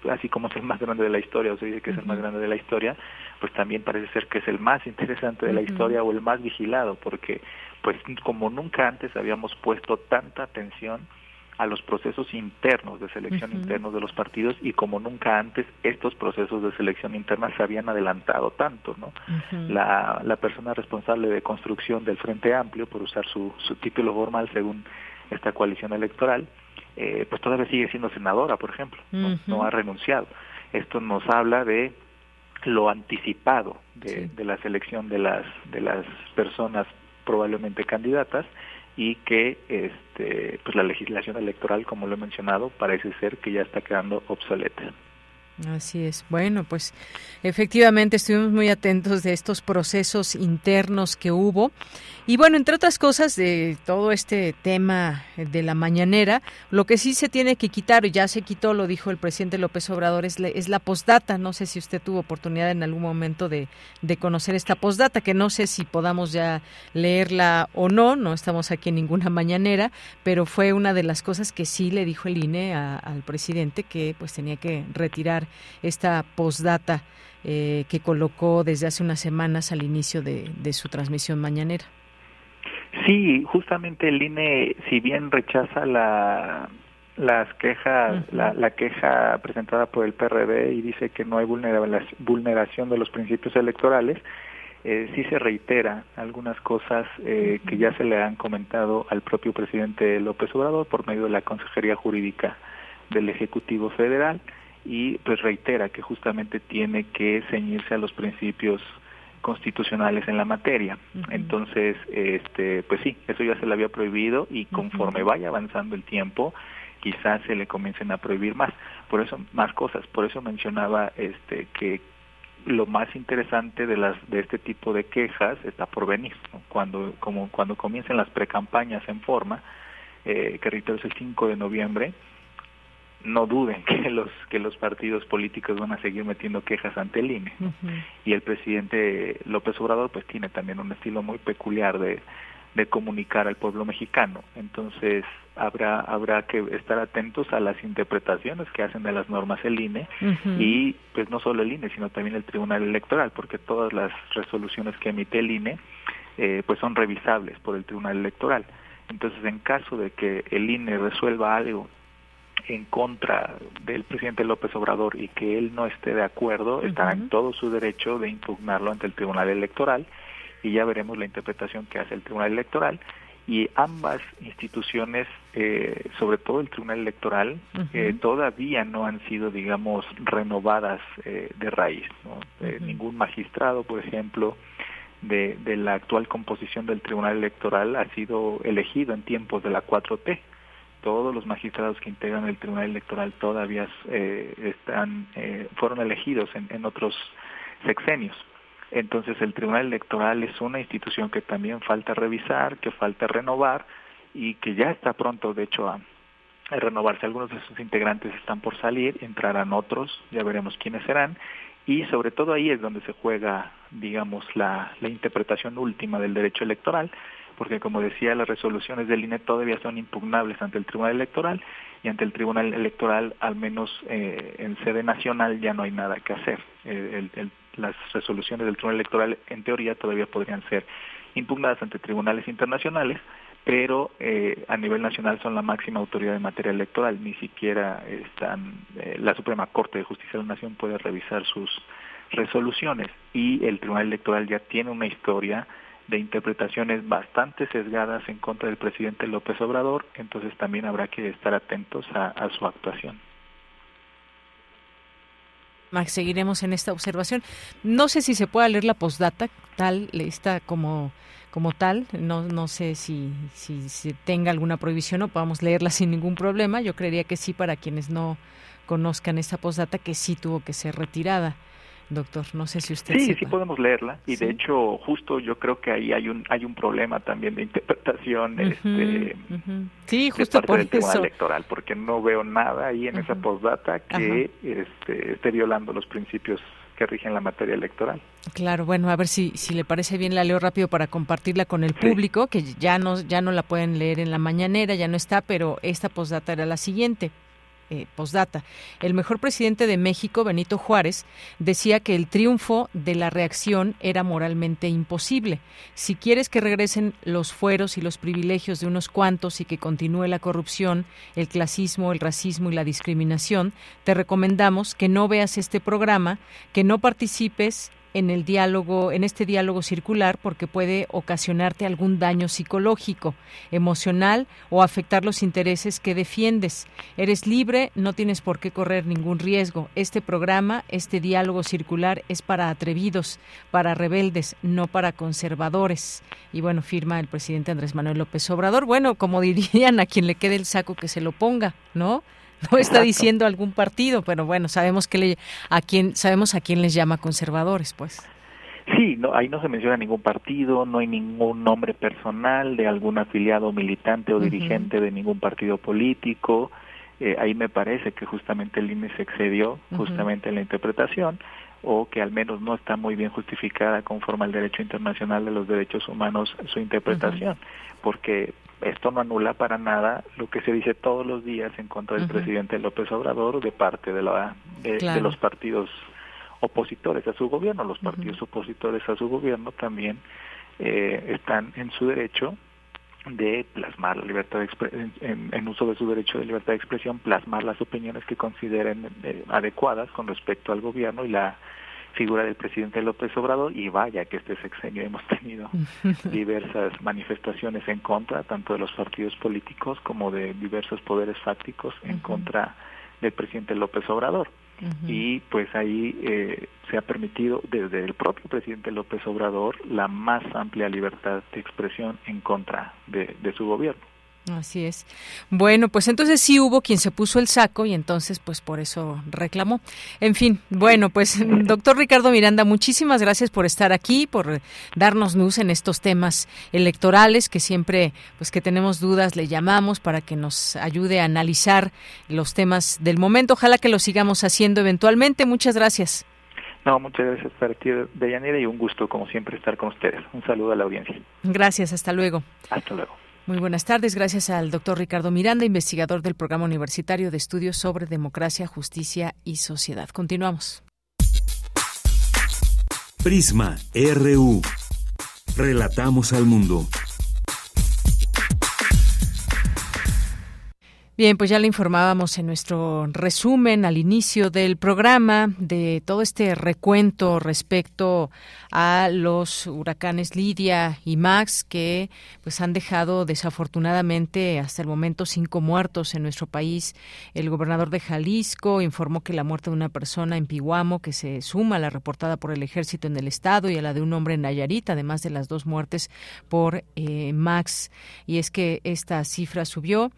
así como es el más grande de la historia, o se dice que es el más grande de la historia, pues también parece ser que es el más interesante de la historia o el más vigilado, porque pues como nunca antes habíamos puesto tanta atención a los procesos internos de selección internos de los partidos y como nunca antes estos procesos de selección interna se habían adelantado tanto, ¿no? la, la persona responsable de construcción del Frente Amplio, por usar su, su título formal según esta coalición electoral, eh, pues todavía sigue siendo senadora, por ejemplo, ¿no? ha renunciado. Esto nos habla de lo anticipado de, de, la selección de las de las personas probablemente candidatas y que este pues la legislación electoral como lo he mencionado parece ser que ya está quedando obsoleta. Así es. Bueno, pues efectivamente estuvimos muy atentos de estos procesos internos que hubo. Y bueno, entre otras cosas de todo este tema de la mañanera, lo que sí se tiene que quitar, y ya se quitó, lo dijo el presidente López Obrador, es, la postdata. No sé si usted tuvo oportunidad en algún momento de, conocer esta postdata, que no sé si podamos ya leerla o no, no estamos aquí en ninguna mañanera, pero fue una de las cosas que sí le dijo el INE al presidente que pues tenía que retirar esta postdata eh, que colocó desde hace unas semanas al inicio de, su transmisión mañanera. Sí, justamente el INE, si bien rechaza la, las quejas, la, queja presentada por el PRD y dice que no hay vulneración de los principios electorales, eh, sí se reitera algunas cosas eh, que ya se le han comentado al propio presidente López Obrador por medio de la Consejería Jurídica del Ejecutivo Federal y pues reitera que justamente tiene que ceñirse a los principios constitucionales en la materia. Entonces, este, pues sí, eso ya se le había prohibido y conforme vaya avanzando el tiempo, quizás se le comiencen a prohibir más. Por eso más cosas, por eso mencionaba este que lo más interesante de las de este tipo de quejas está por venir, cuando como cuando comiencen las precampañas en forma, eh, que reitero es el 5 de noviembre, no duden que los que los partidos políticos van a seguir metiendo quejas ante el INE y el presidente López Obrador pues tiene también un estilo muy peculiar de, de comunicar al pueblo mexicano. Entonces habrá habrá que estar atentos a las interpretaciones que hacen de las normas el INE y pues no solo el INE sino también el Tribunal Electoral porque todas las resoluciones que emite el INE eh, pues son revisables por el Tribunal Electoral. Entonces en caso de que el INE resuelva algo en contra del presidente López Obrador y que él no esté de acuerdo, estará en todo su derecho de impugnarlo ante el Tribunal Electoral. Y ya veremos la interpretación que hace el Tribunal Electoral. Y ambas instituciones, eh, sobre todo el Tribunal Electoral, eh, todavía no han sido, digamos, renovadas eh, de raíz. ningún magistrado, por ejemplo, de, de, la actual composición del Tribunal Electoral ha sido elegido en tiempos de la 4T. Todos los magistrados que integran el Tribunal Electoral todavía están, fueron elegidos en, otros sexenios. Entonces el Tribunal Electoral es una institución que también falta revisar, que falta renovar y que ya está pronto, de hecho, a, renovarse. Algunos de sus integrantes están por salir, entrarán otros, ya veremos quiénes serán. Y sobre todo ahí es donde se juega, digamos, la interpretación última del derecho electoral, porque como decía, las resoluciones del INE todavía son impugnables ante el Tribunal Electoral y ante el Tribunal Electoral, al menos eh, en sede nacional, ya no hay nada que hacer. las resoluciones del Tribunal Electoral en teoría todavía podrían ser impugnadas ante tribunales internacionales, pero eh, a nivel nacional son la máxima autoridad en materia electoral, ni siquiera están, eh, la Suprema Corte de Justicia de la Nación puede revisar sus resoluciones y el Tribunal Electoral ya tiene una historia de interpretaciones bastante sesgadas en contra del presidente López Obrador, entonces también habrá que estar atentos a su actuación. Max, seguiremos en esta observación. No sé si se puede leer la postdata tal, está como como tal, no, no sé si, si, si tenga alguna prohibición o podamos leerla sin ningún problema. Yo creería que sí para quienes no conozcan esta postdata que sí tuvo que ser retirada doctor. No sé si usted sí, sí podemos leerla y de hecho justo yo creo que ahí hay un hay un problema también de interpretación este sí justo por del Tribunal Electoral porque no veo nada ahí en esa postdata que este, esté violando los principios que rigen la materia electoral. Claro, bueno, a ver si, si le parece bien la leo rápido para compartirla con el público, que ya no, ya no la pueden leer en la mañanera, ya no está, pero esta postdata era la siguiente eh, postdata. El mejor presidente de México, Benito Juárez, decía que el triunfo de la reacción era moralmente imposible. Si quieres que regresen los fueros y los privilegios de unos cuantos y que continúe la corrupción, el clasismo, el racismo y la discriminación, te recomendamos que no veas este programa, que no participes en el diálogo, en este diálogo circular, porque puede ocasionarte algún daño psicológico, emocional o afectar los intereses que defiendes. Eres libre, no tienes por qué correr ningún riesgo. Este programa, este diálogo circular es para atrevidos, para rebeldes, no para conservadores. Y bueno, firma el presidente Andrés Manuel López Obrador. Bueno, como dirían a quien le quede el saco que se lo ponga, ¿no? no está diciendo algún partido, pero bueno, sabemos que le, a quién sabemos a quién les llama conservadores, pues. Sí, no, ahí no se menciona ningún partido, no hay ningún nombre personal de algún afiliado militante o dirigente de ningún partido político. Eh, ahí me parece que justamente el INE se excedió justamente en la interpretación o que al menos no está muy bien justificada conforme al derecho internacional de los derechos humanos su interpretación, porque esto no anula para nada lo que se dice todos los días en contra del presidente López Obrador de parte de, la, de, los partidos opositores a su gobierno. Los partidos opositores a su gobierno también eh, están en su derecho de plasmar la libertad de en, en, uso de su derecho de libertad de expresión, plasmar las opiniones que consideren eh, adecuadas con respecto al gobierno y la figura del presidente López Obrador y vaya que este sexenio hemos tenido diversas manifestaciones en contra tanto de los partidos políticos como de diversos poderes fácticos en contra del presidente López Obrador. Y pues ahí eh, se ha permitido desde el propio presidente López Obrador la más amplia libertad de expresión en contra de su gobierno. Así es. Bueno, pues entonces sí hubo quien se puso el saco y entonces pues por eso reclamó. En fin, bueno, pues doctor Ricardo Miranda, muchísimas gracias por estar aquí, por darnos luz en estos temas electorales que siempre pues que tenemos dudas le llamamos para que nos ayude a analizar los temas del momento. Ojalá que lo sigamos haciendo eventualmente. Muchas gracias. No, muchas gracias para ti, Deyanira, y un gusto como siempre estar con ustedes. Un saludo a la audiencia. Gracias, hasta luego. Hasta luego. Muy buenas tardes. Gracias al doctor Ricardo Miranda, investigador del Programa Universitario de Estudios sobre Democracia, Justicia y Sociedad. Continuamos. Prisma RU. Relatamos al mundo. Bien, pues ya le informábamos en nuestro resumen al inicio del programa de todo este recuento respecto a los huracanes Lidia y Max que pues han dejado desafortunadamente hasta el momento cinco muertos en nuestro país. El gobernador de Jalisco informó que la muerte de una persona en Pihuamo que se suma a la reportada por el ejército en el estado y a la de un hombre en Nayarit, además de las dos muertes por eh, Max. Y es que esta cifra subió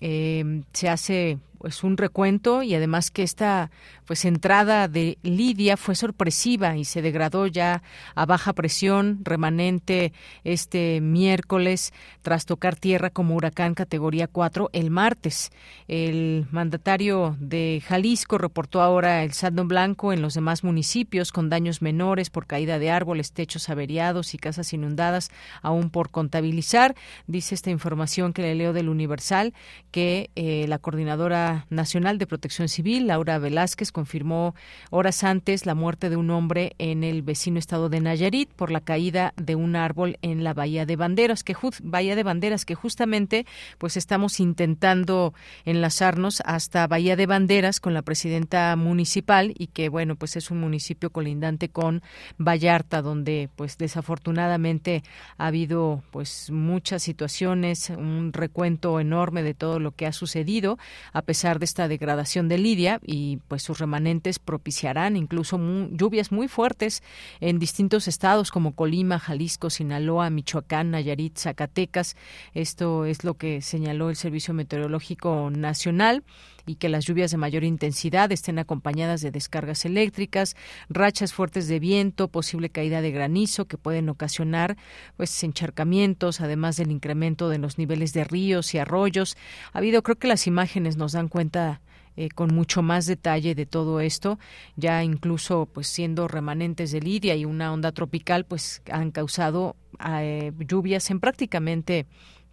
eh, se hace pues un recuento y además que esta pues entrada de Lidia fue sorpresiva y se degradó ya a baja presión remanente este miércoles tras tocar tierra como huracán categoría 4 el martes. El mandatario de Jalisco reportó ahora el saldo blanco en los demás municipios con daños menores por caída de árboles, techos averiados y casas inundadas aún por contabilizar. Dice esta información que le leo del Universal que eh, la coordinadora Nacional de Protección Civil, Laura Velázquez, confirmó horas antes la muerte de un hombre en el vecino estado de Nayarit por la caída de un árbol en la Bahía de Banderas, que Bahía de Banderas, que justamente pues estamos intentando enlazarnos hasta Bahía de Banderas con la presidenta municipal y que bueno, pues es un municipio colindante con Vallarta donde pues desafortunadamente ha habido pues muchas situaciones, un recuento enorme de todo lo que ha sucedido a pesar de esta degradación de Lidia y pues sus remanentes propiciarán incluso lluvias muy fuertes en distintos estados como Colima, Jalisco, Sinaloa, Michoacán, Nayarit, Zacatecas. Esto es lo que señaló el Servicio Meteorológico Nacional y que las lluvias de mayor intensidad estén acompañadas de descargas eléctricas, rachas fuertes de viento, posible caída de granizo que pueden ocasionar pues encharcamientos, además del incremento de los niveles de ríos y arroyos. Ha habido, creo que las imágenes nos dan cuenta eh, con mucho más detalle de todo esto, ya incluso pues siendo remanentes de Lidia y una onda tropical, pues han causado eh, lluvias en prácticamente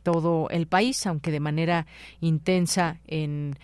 todo el país, aunque de manera intensa en,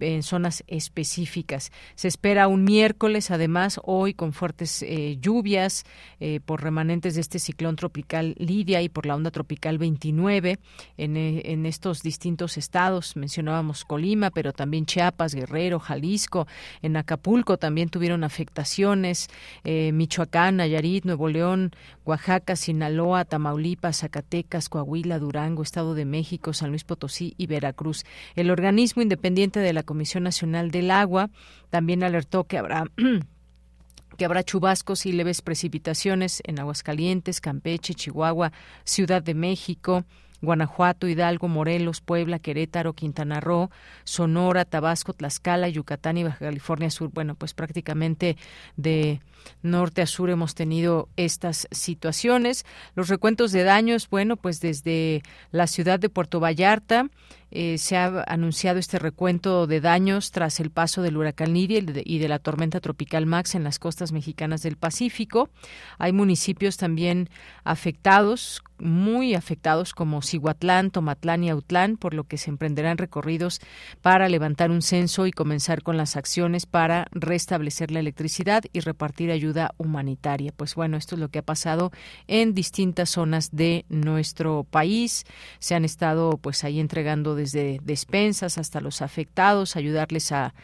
en zonas específicas. Se espera un miércoles, además, hoy con fuertes eh, lluvias eh, por remanentes de este ciclón tropical Lidia y por la onda tropical 29 en, eh, en estos distintos estados. Mencionábamos Colima, pero también Chiapas, Guerrero, Jalisco, en Acapulco también tuvieron afectaciones, Michoacán, Nayarit, Nuevo León, Oaxaca, Sinaloa, Tamaulipas, Zacatecas, Coahuila, Durango, Estado de México, San Luis Potosí y Veracruz. El organismo independiente de la Comisión Nacional del Agua también alertó que habrá que habrá chubascos y leves precipitaciones en Aguascalientes, Campeche, Chihuahua, Ciudad de México, Guanajuato, Hidalgo, Morelos, Puebla, Querétaro, Quintana Roo, Sonora, Tabasco, Tlaxcala, Yucatán y Baja California Sur. Bueno, pues prácticamente de norte a sur hemos tenido estas situaciones. Los recuentos de daños, bueno, pues desde la ciudad de Puerto Vallarta, eh, se ha anunciado este recuento de daños tras el paso del huracán Lidia y de la tormenta tropical Max en las costas mexicanas del Pacífico. Hay municipios también afectados, muy afectados, como Cihuatlán, Tomatlán y Autlán, por lo que se emprenderán recorridos para levantar un censo y comenzar con las acciones para restablecer la electricidad y repartir ayuda humanitaria. Pues bueno, esto es lo que ha pasado en distintas zonas de nuestro país. Se han estado pues ahí entregando desde despensas hasta los afectados, ayudarles a,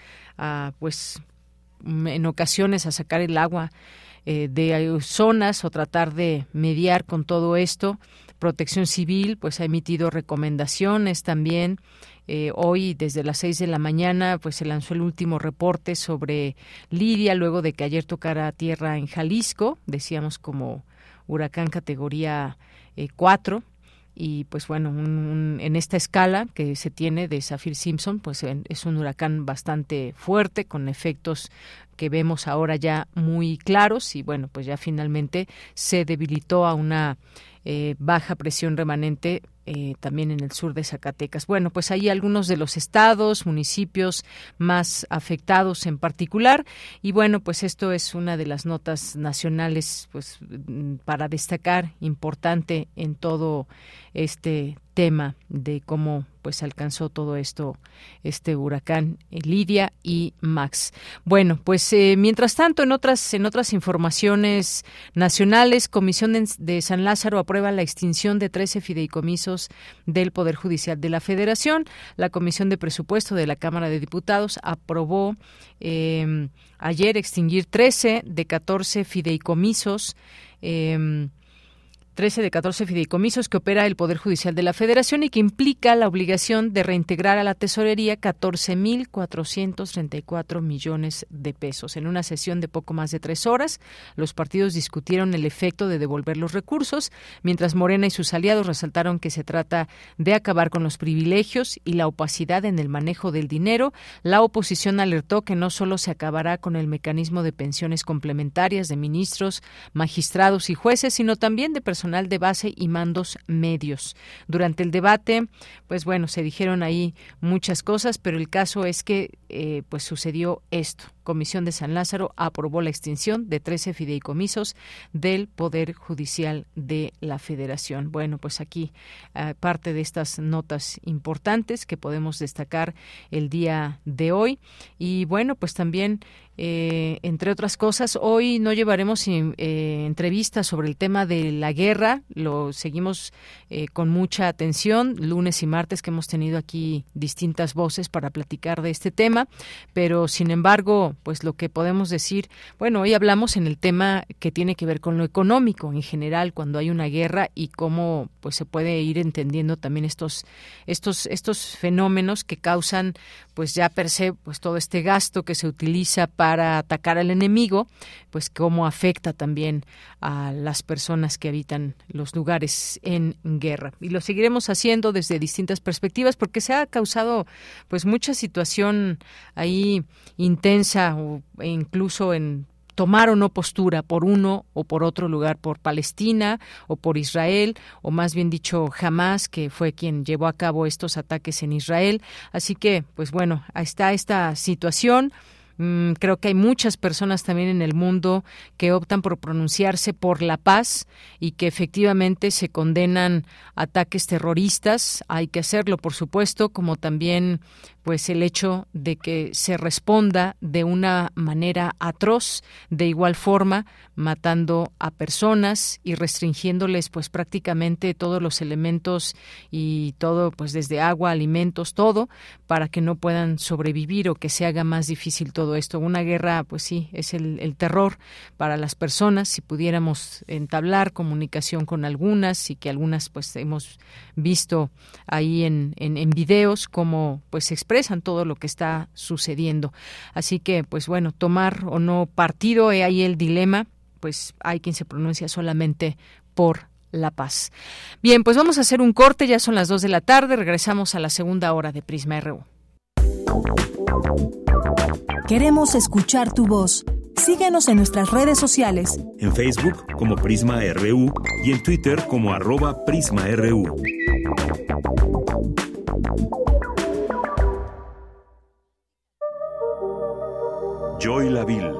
pues en ocasiones a sacar el agua eh, de zonas o tratar de mediar con todo esto. Protección Civil pues ha emitido recomendaciones también. Eh, hoy desde las seis de la mañana pues se lanzó el último reporte sobre Lidia luego de que ayer tocara tierra en Jalisco, decíamos como huracán categoría 4 eh, y pues bueno, en esta escala que se tiene de Zafir Simpson, pues es un huracán bastante fuerte con efectos que vemos ahora ya muy claros y bueno, pues ya finalmente se debilitó a una eh, baja presión remanente eh, también en el sur de Zacatecas. Bueno, pues ahí algunos de los estados, municipios más afectados en particular. Y bueno, pues esto es una de las notas nacionales, pues mm, para destacar, importante en todo este tema de cómo pues alcanzó todo esto este huracán eh, Lidia y Max. Bueno, pues eh, mientras tanto en otras en otras informaciones nacionales, Comisión de San Lázaro aprueba la extinción de 13 fideicomisos Comisos del Poder Judicial de la Federación. La Comisión de Presupuesto de la Cámara de Diputados aprobó eh, ayer extinguir 13 de 14 fideicomisos. Eh, 13 de 14 fideicomisos que opera el Poder Judicial de la Federación y que implica la obligación de reintegrar a la tesorería 14.434 millones de pesos. En una sesión de poco más de tres horas, los partidos discutieron el efecto de devolver los recursos, mientras Morena y sus aliados resaltaron que se trata de acabar con los privilegios y la opacidad en el manejo del dinero. La oposición alertó que no solo se acabará con el mecanismo de pensiones complementarias de ministros, magistrados y jueces, sino también de personas de base y mandos medios. Durante el debate, pues bueno, se dijeron ahí muchas cosas, pero el caso es que eh, pues sucedió esto. Comisión de San Lázaro aprobó la extinción de 13 fideicomisos del Poder Judicial de la Federación. Bueno, pues aquí eh, parte de estas notas importantes que podemos destacar el día de hoy. Y bueno, pues también eh, entre otras cosas, hoy no llevaremos eh, entrevistas sobre el tema de la guerra, lo seguimos con mucha atención, lunes y martes que hemos tenido aquí distintas voces para platicar de este tema, pero sin embargo, pues lo que podemos decir, bueno, hoy hablamos en el tema que tiene que ver con lo económico en general cuando hay una guerra y cómo pues se puede ir entendiendo también estos estos estos fenómenos que causan pues ya per se pues todo este gasto que se utiliza para atacar al enemigo, pues cómo afecta también a las personas que habitan los lugares en guerra. Y lo seguiremos haciendo desde distintas perspectivas porque se ha causado pues mucha situación ahí intensa o incluso en tomar o no postura por uno o por otro lugar, por Palestina o por Israel, o más bien dicho, Hamas, que fue quien llevó a cabo estos ataques en Israel. Así que, pues bueno, está esta situación. Mm, creo que hay muchas personas también en el mundo que optan por pronunciarse por la paz y que efectivamente se condenan ataques terroristas. Hay que hacerlo, por supuesto, como también pues el hecho de que se responda de una manera atroz, de igual forma, matando a personas y restringiéndoles pues prácticamente todos los elementos y todo pues desde agua, alimentos, todo para que no puedan sobrevivir o que se haga más difícil todo esto. Una guerra pues sí es el, terror para las personas si pudiéramos entablar comunicación con algunas y que algunas pues hemos visto ahí en, en, videos como pues se todo lo que está sucediendo. Así que, pues bueno, tomar o no partido, he ahí el dilema, pues hay quien se pronuncia solamente por la paz. Bien, pues vamos a hacer un corte, ya son las dos de la tarde, regresamos a la segunda hora de Prisma RU. Queremos escuchar tu voz. Síguenos en nuestras redes sociales. En Facebook como Prisma RU y en Twitter como arroba PrismaRU. Joy Laville.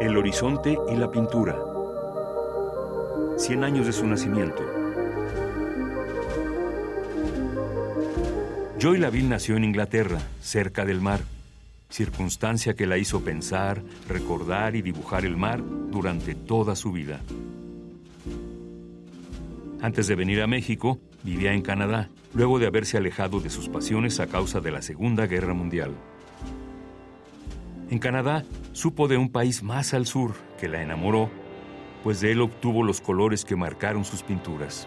El horizonte y la pintura. Cien años de su nacimiento. Joy Laville nació en Inglaterra, cerca del mar, circunstancia que la hizo pensar, recordar y dibujar el mar durante toda su vida. Antes de venir a México, vivía en Canadá, luego de haberse alejado de sus pasiones a causa de la Segunda Guerra Mundial. En Canadá supo de un país más al sur que la enamoró, pues de él obtuvo los colores que marcaron sus pinturas.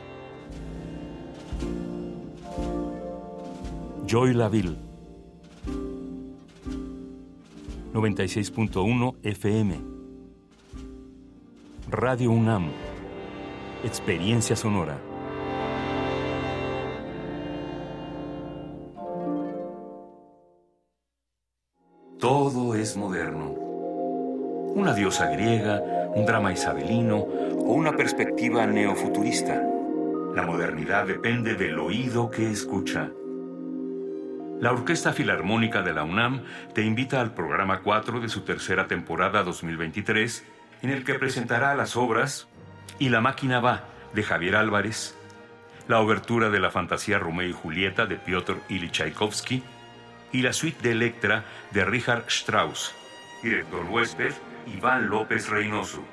Joy Laville. 96.1 FM Radio UNAM. Experiencia Sonora Todo es moderno. Una diosa griega, un drama isabelino o una perspectiva neofuturista. La modernidad depende del oído que escucha. La Orquesta Filarmónica de la UNAM te invita al programa 4 de su tercera temporada 2023, en el que presentará las obras Y la máquina va de Javier Álvarez, la obertura de la fantasía Romeo y Julieta de Piotr Ilyich Tchaikovsky, y la suite de Electra de Richard Strauss. Director huésped, Iván López Reynoso.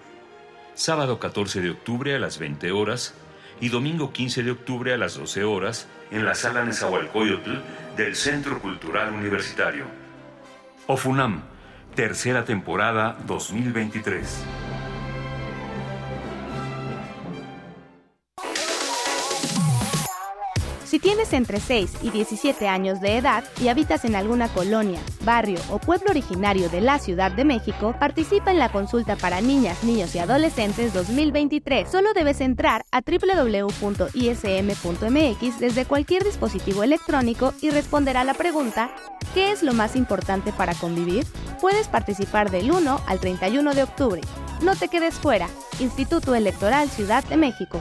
Sábado 14 de octubre a las 20 horas y domingo 15 de octubre a las 12 horas en la sala Nezahualcóyotl del Centro Cultural Universitario. OFUNAM, tercera temporada 2023. Tienes entre 6 y 17 años de edad y habitas en alguna colonia, barrio o pueblo originario de la Ciudad de México, participa en la consulta para niñas, niños y adolescentes 2023. Solo debes entrar a www.ism.mx desde cualquier dispositivo electrónico y responder a la pregunta ¿Qué es lo más importante para convivir? Puedes participar del 1 al 31 de octubre. No te quedes fuera. Instituto Electoral Ciudad de México.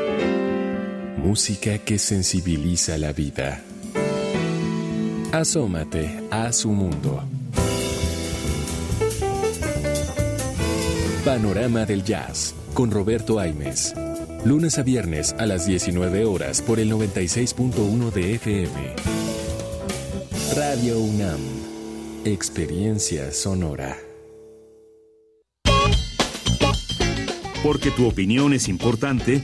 Música que sensibiliza la vida. Asómate a su mundo. Panorama del Jazz con Roberto Aimes. Lunes a viernes a las 19 horas por el 96.1 de FM. Radio UNAM. Experiencia sonora. Porque tu opinión es importante,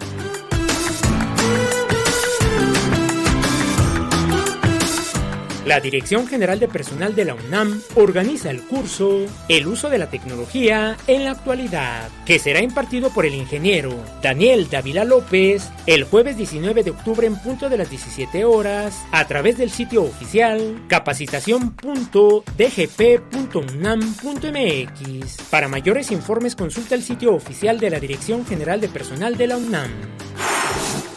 La Dirección General de Personal de la UNAM organiza el curso El uso de la tecnología en la actualidad, que será impartido por el ingeniero Daniel Davila López el jueves 19 de octubre en punto de las 17 horas a través del sitio oficial capacitación.dgp.unam.mx. Para mayores informes consulta el sitio oficial de la Dirección General de Personal de la UNAM.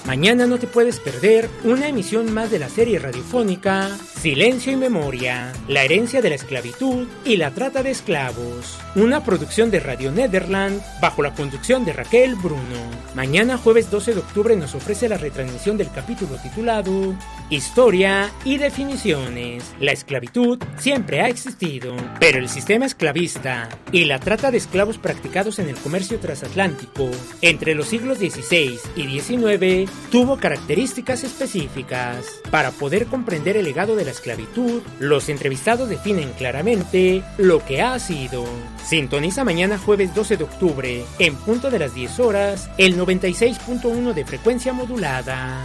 Mañana no te puedes perder una emisión más de la serie radiofónica Silencio y Memoria, la herencia de la esclavitud y la trata de esclavos. Una producción de Radio Nederland bajo la conducción de Raquel Bruno. Mañana jueves 12 de octubre nos ofrece la retransmisión del capítulo titulado Historia y definiciones. La esclavitud siempre ha existido, pero el sistema esclavista y la trata de esclavos practicados en el comercio transatlántico entre los siglos XVI y XIX tuvo características específicas. Para poder comprender el legado de la esclavitud, los entrevistados definen claramente lo que ha sido. Sintoniza mañana jueves 12 de octubre, en punto de las 10 horas, el 96.1 de frecuencia modulada.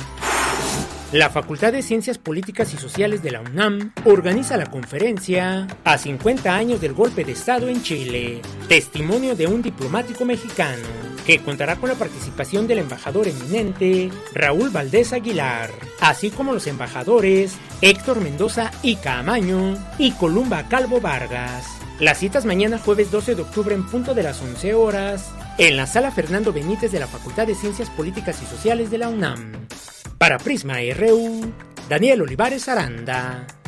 La Facultad de Ciencias Políticas y Sociales de la UNAM organiza la conferencia A 50 años del golpe de Estado en Chile, testimonio de un diplomático mexicano, que contará con la participación del embajador eminente Raúl Valdés Aguilar, así como los embajadores Héctor Mendoza y Caamaño y Columba Calvo Vargas. Las citas mañana jueves 12 de octubre en punto de las 11 horas en la sala Fernando Benítez de la Facultad de Ciencias Políticas y Sociales de la UNAM. Para Prisma RU, Daniel Olivares Aranda.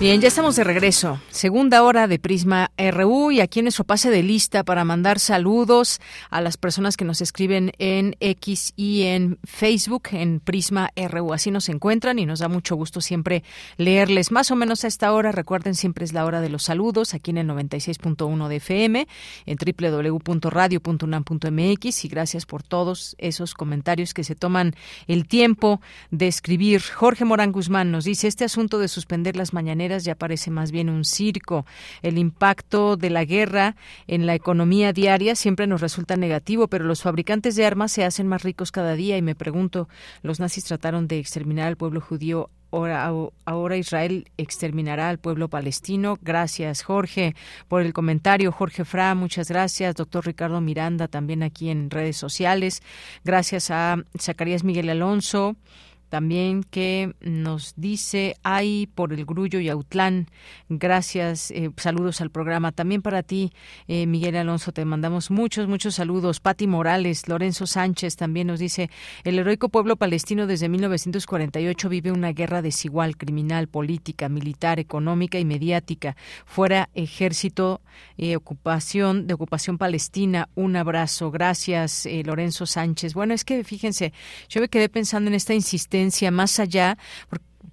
Bien, ya estamos de regreso. Segunda hora de Prisma RU y aquí en nuestro pase de lista para mandar saludos a las personas que nos escriben en X y en Facebook en Prisma RU. Así nos encuentran y nos da mucho gusto siempre leerles. Más o menos a esta hora, recuerden, siempre es la hora de los saludos aquí en el 96.1 de FM, en www.radio.unam.mx y gracias por todos esos comentarios que se toman el tiempo de escribir. Jorge Morán Guzmán nos dice, este asunto de suspender las mañaneras ya parece más bien un circo. El impacto de la guerra en la economía diaria siempre nos resulta negativo, pero los fabricantes de armas se hacen más ricos cada día y me pregunto, ¿los nazis trataron de exterminar al pueblo judío Ahora, ahora, Israel exterminará al pueblo palestino. Gracias, Jorge, por el comentario. Jorge Fra, muchas gracias. Doctor Ricardo Miranda, también aquí en redes sociales. Gracias a Zacarías Miguel Alonso también que nos dice, ay, por el Grullo y Autlán, gracias, eh, saludos al programa. También para ti, eh, Miguel Alonso, te mandamos muchos, muchos saludos. Pati Morales, Lorenzo Sánchez también nos dice, el heroico pueblo palestino desde 1948 vive una guerra desigual, criminal, política, militar, económica y mediática. Fuera ejército, eh, ocupación, de ocupación palestina. Un abrazo. Gracias, Lorenzo Sánchez. Bueno, es que fíjense, yo me quedé pensando en esta insistencia más allá,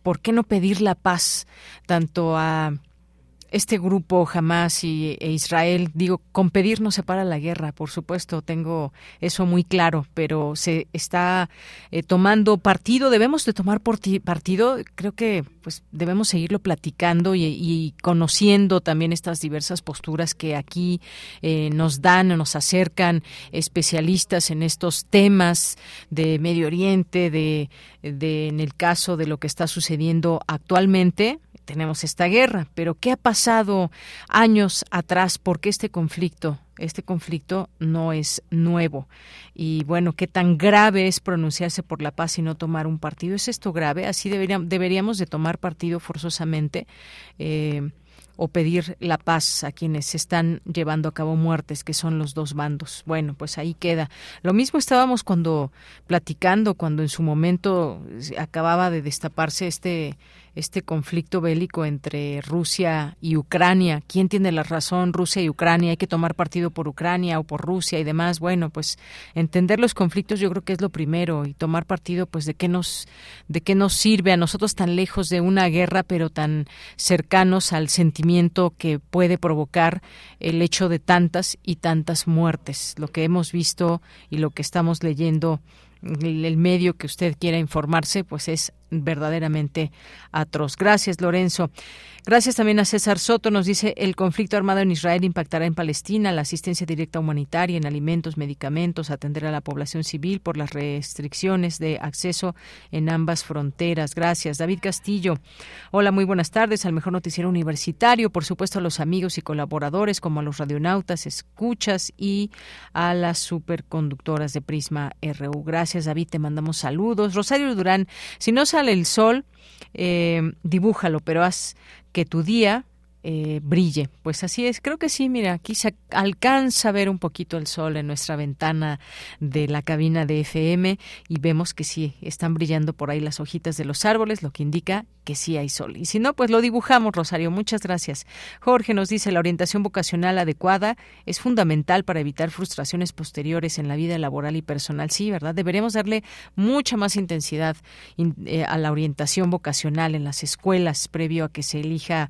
¿por, qué no pedir la paz tanto a este grupo Hamas y, e Israel, digo, con pedir no se para la guerra, por supuesto, tengo eso muy claro, pero se está eh, tomando partido, debemos de tomar partido, creo que pues debemos seguirlo platicando y, conociendo también estas diversas posturas que aquí eh, nos dan, nos acercan especialistas en estos temas de Medio Oriente, de, de en el caso de lo que está sucediendo actualmente, tenemos esta guerra, pero ¿qué ha pasado años atrás? Porque este conflicto, este conflicto no es nuevo. Y bueno, ¿qué tan grave es pronunciarse por la paz y no tomar un partido? ¿Es esto grave? Así deberíamos, deberíamos de tomar partido forzosamente. Eh, o pedir la paz a quienes están llevando a cabo muertes, que son los dos bandos. Bueno, pues ahí queda. Lo mismo estábamos cuando platicando, cuando en su momento acababa de destaparse este este conflicto bélico entre Rusia y Ucrania. ¿Quién tiene la razón? Rusia y Ucrania. Hay que tomar partido por Ucrania o por Rusia y demás. Bueno, pues entender los conflictos yo creo que es lo primero y tomar partido pues de qué nos de qué nos sirve a nosotros tan lejos de una guerra pero tan cercanos al sentimiento que puede provocar el hecho de tantas y tantas muertes. Lo que hemos visto y lo que estamos leyendo el, medio que usted quiera informarse, pues es verdaderamente atroz. Gracias, Lorenzo. Gracias también a César Soto. Nos dice el conflicto armado en Israel impactará en Palestina, la asistencia directa humanitaria en alimentos, medicamentos, atender a la población civil por las restricciones de acceso en ambas fronteras. Gracias. David Castillo. Hola, muy buenas tardes al mejor noticiero universitario. Por supuesto, a los amigos y colaboradores como a los radionautas, escuchas y a las superconductoras de Prisma RU. Gracias, David. Te mandamos saludos. Rosario Durán, si no sale el sol, eh, dibújalo, pero haz que tu día eh, brille. Pues así es, creo que sí, mira, aquí se alcanza a ver un poquito el sol en nuestra ventana de la cabina de FM y vemos que sí, están brillando por ahí las hojitas de los árboles, lo que indica que sí hay sol. Y si no, pues lo dibujamos, Rosario. Muchas gracias. Jorge nos dice, la orientación vocacional adecuada es fundamental para evitar frustraciones posteriores en la vida laboral y personal. Sí, ¿verdad? Deberíamos darle mucha más intensidad eh, a la orientación vocacional en las escuelas previo a que se elija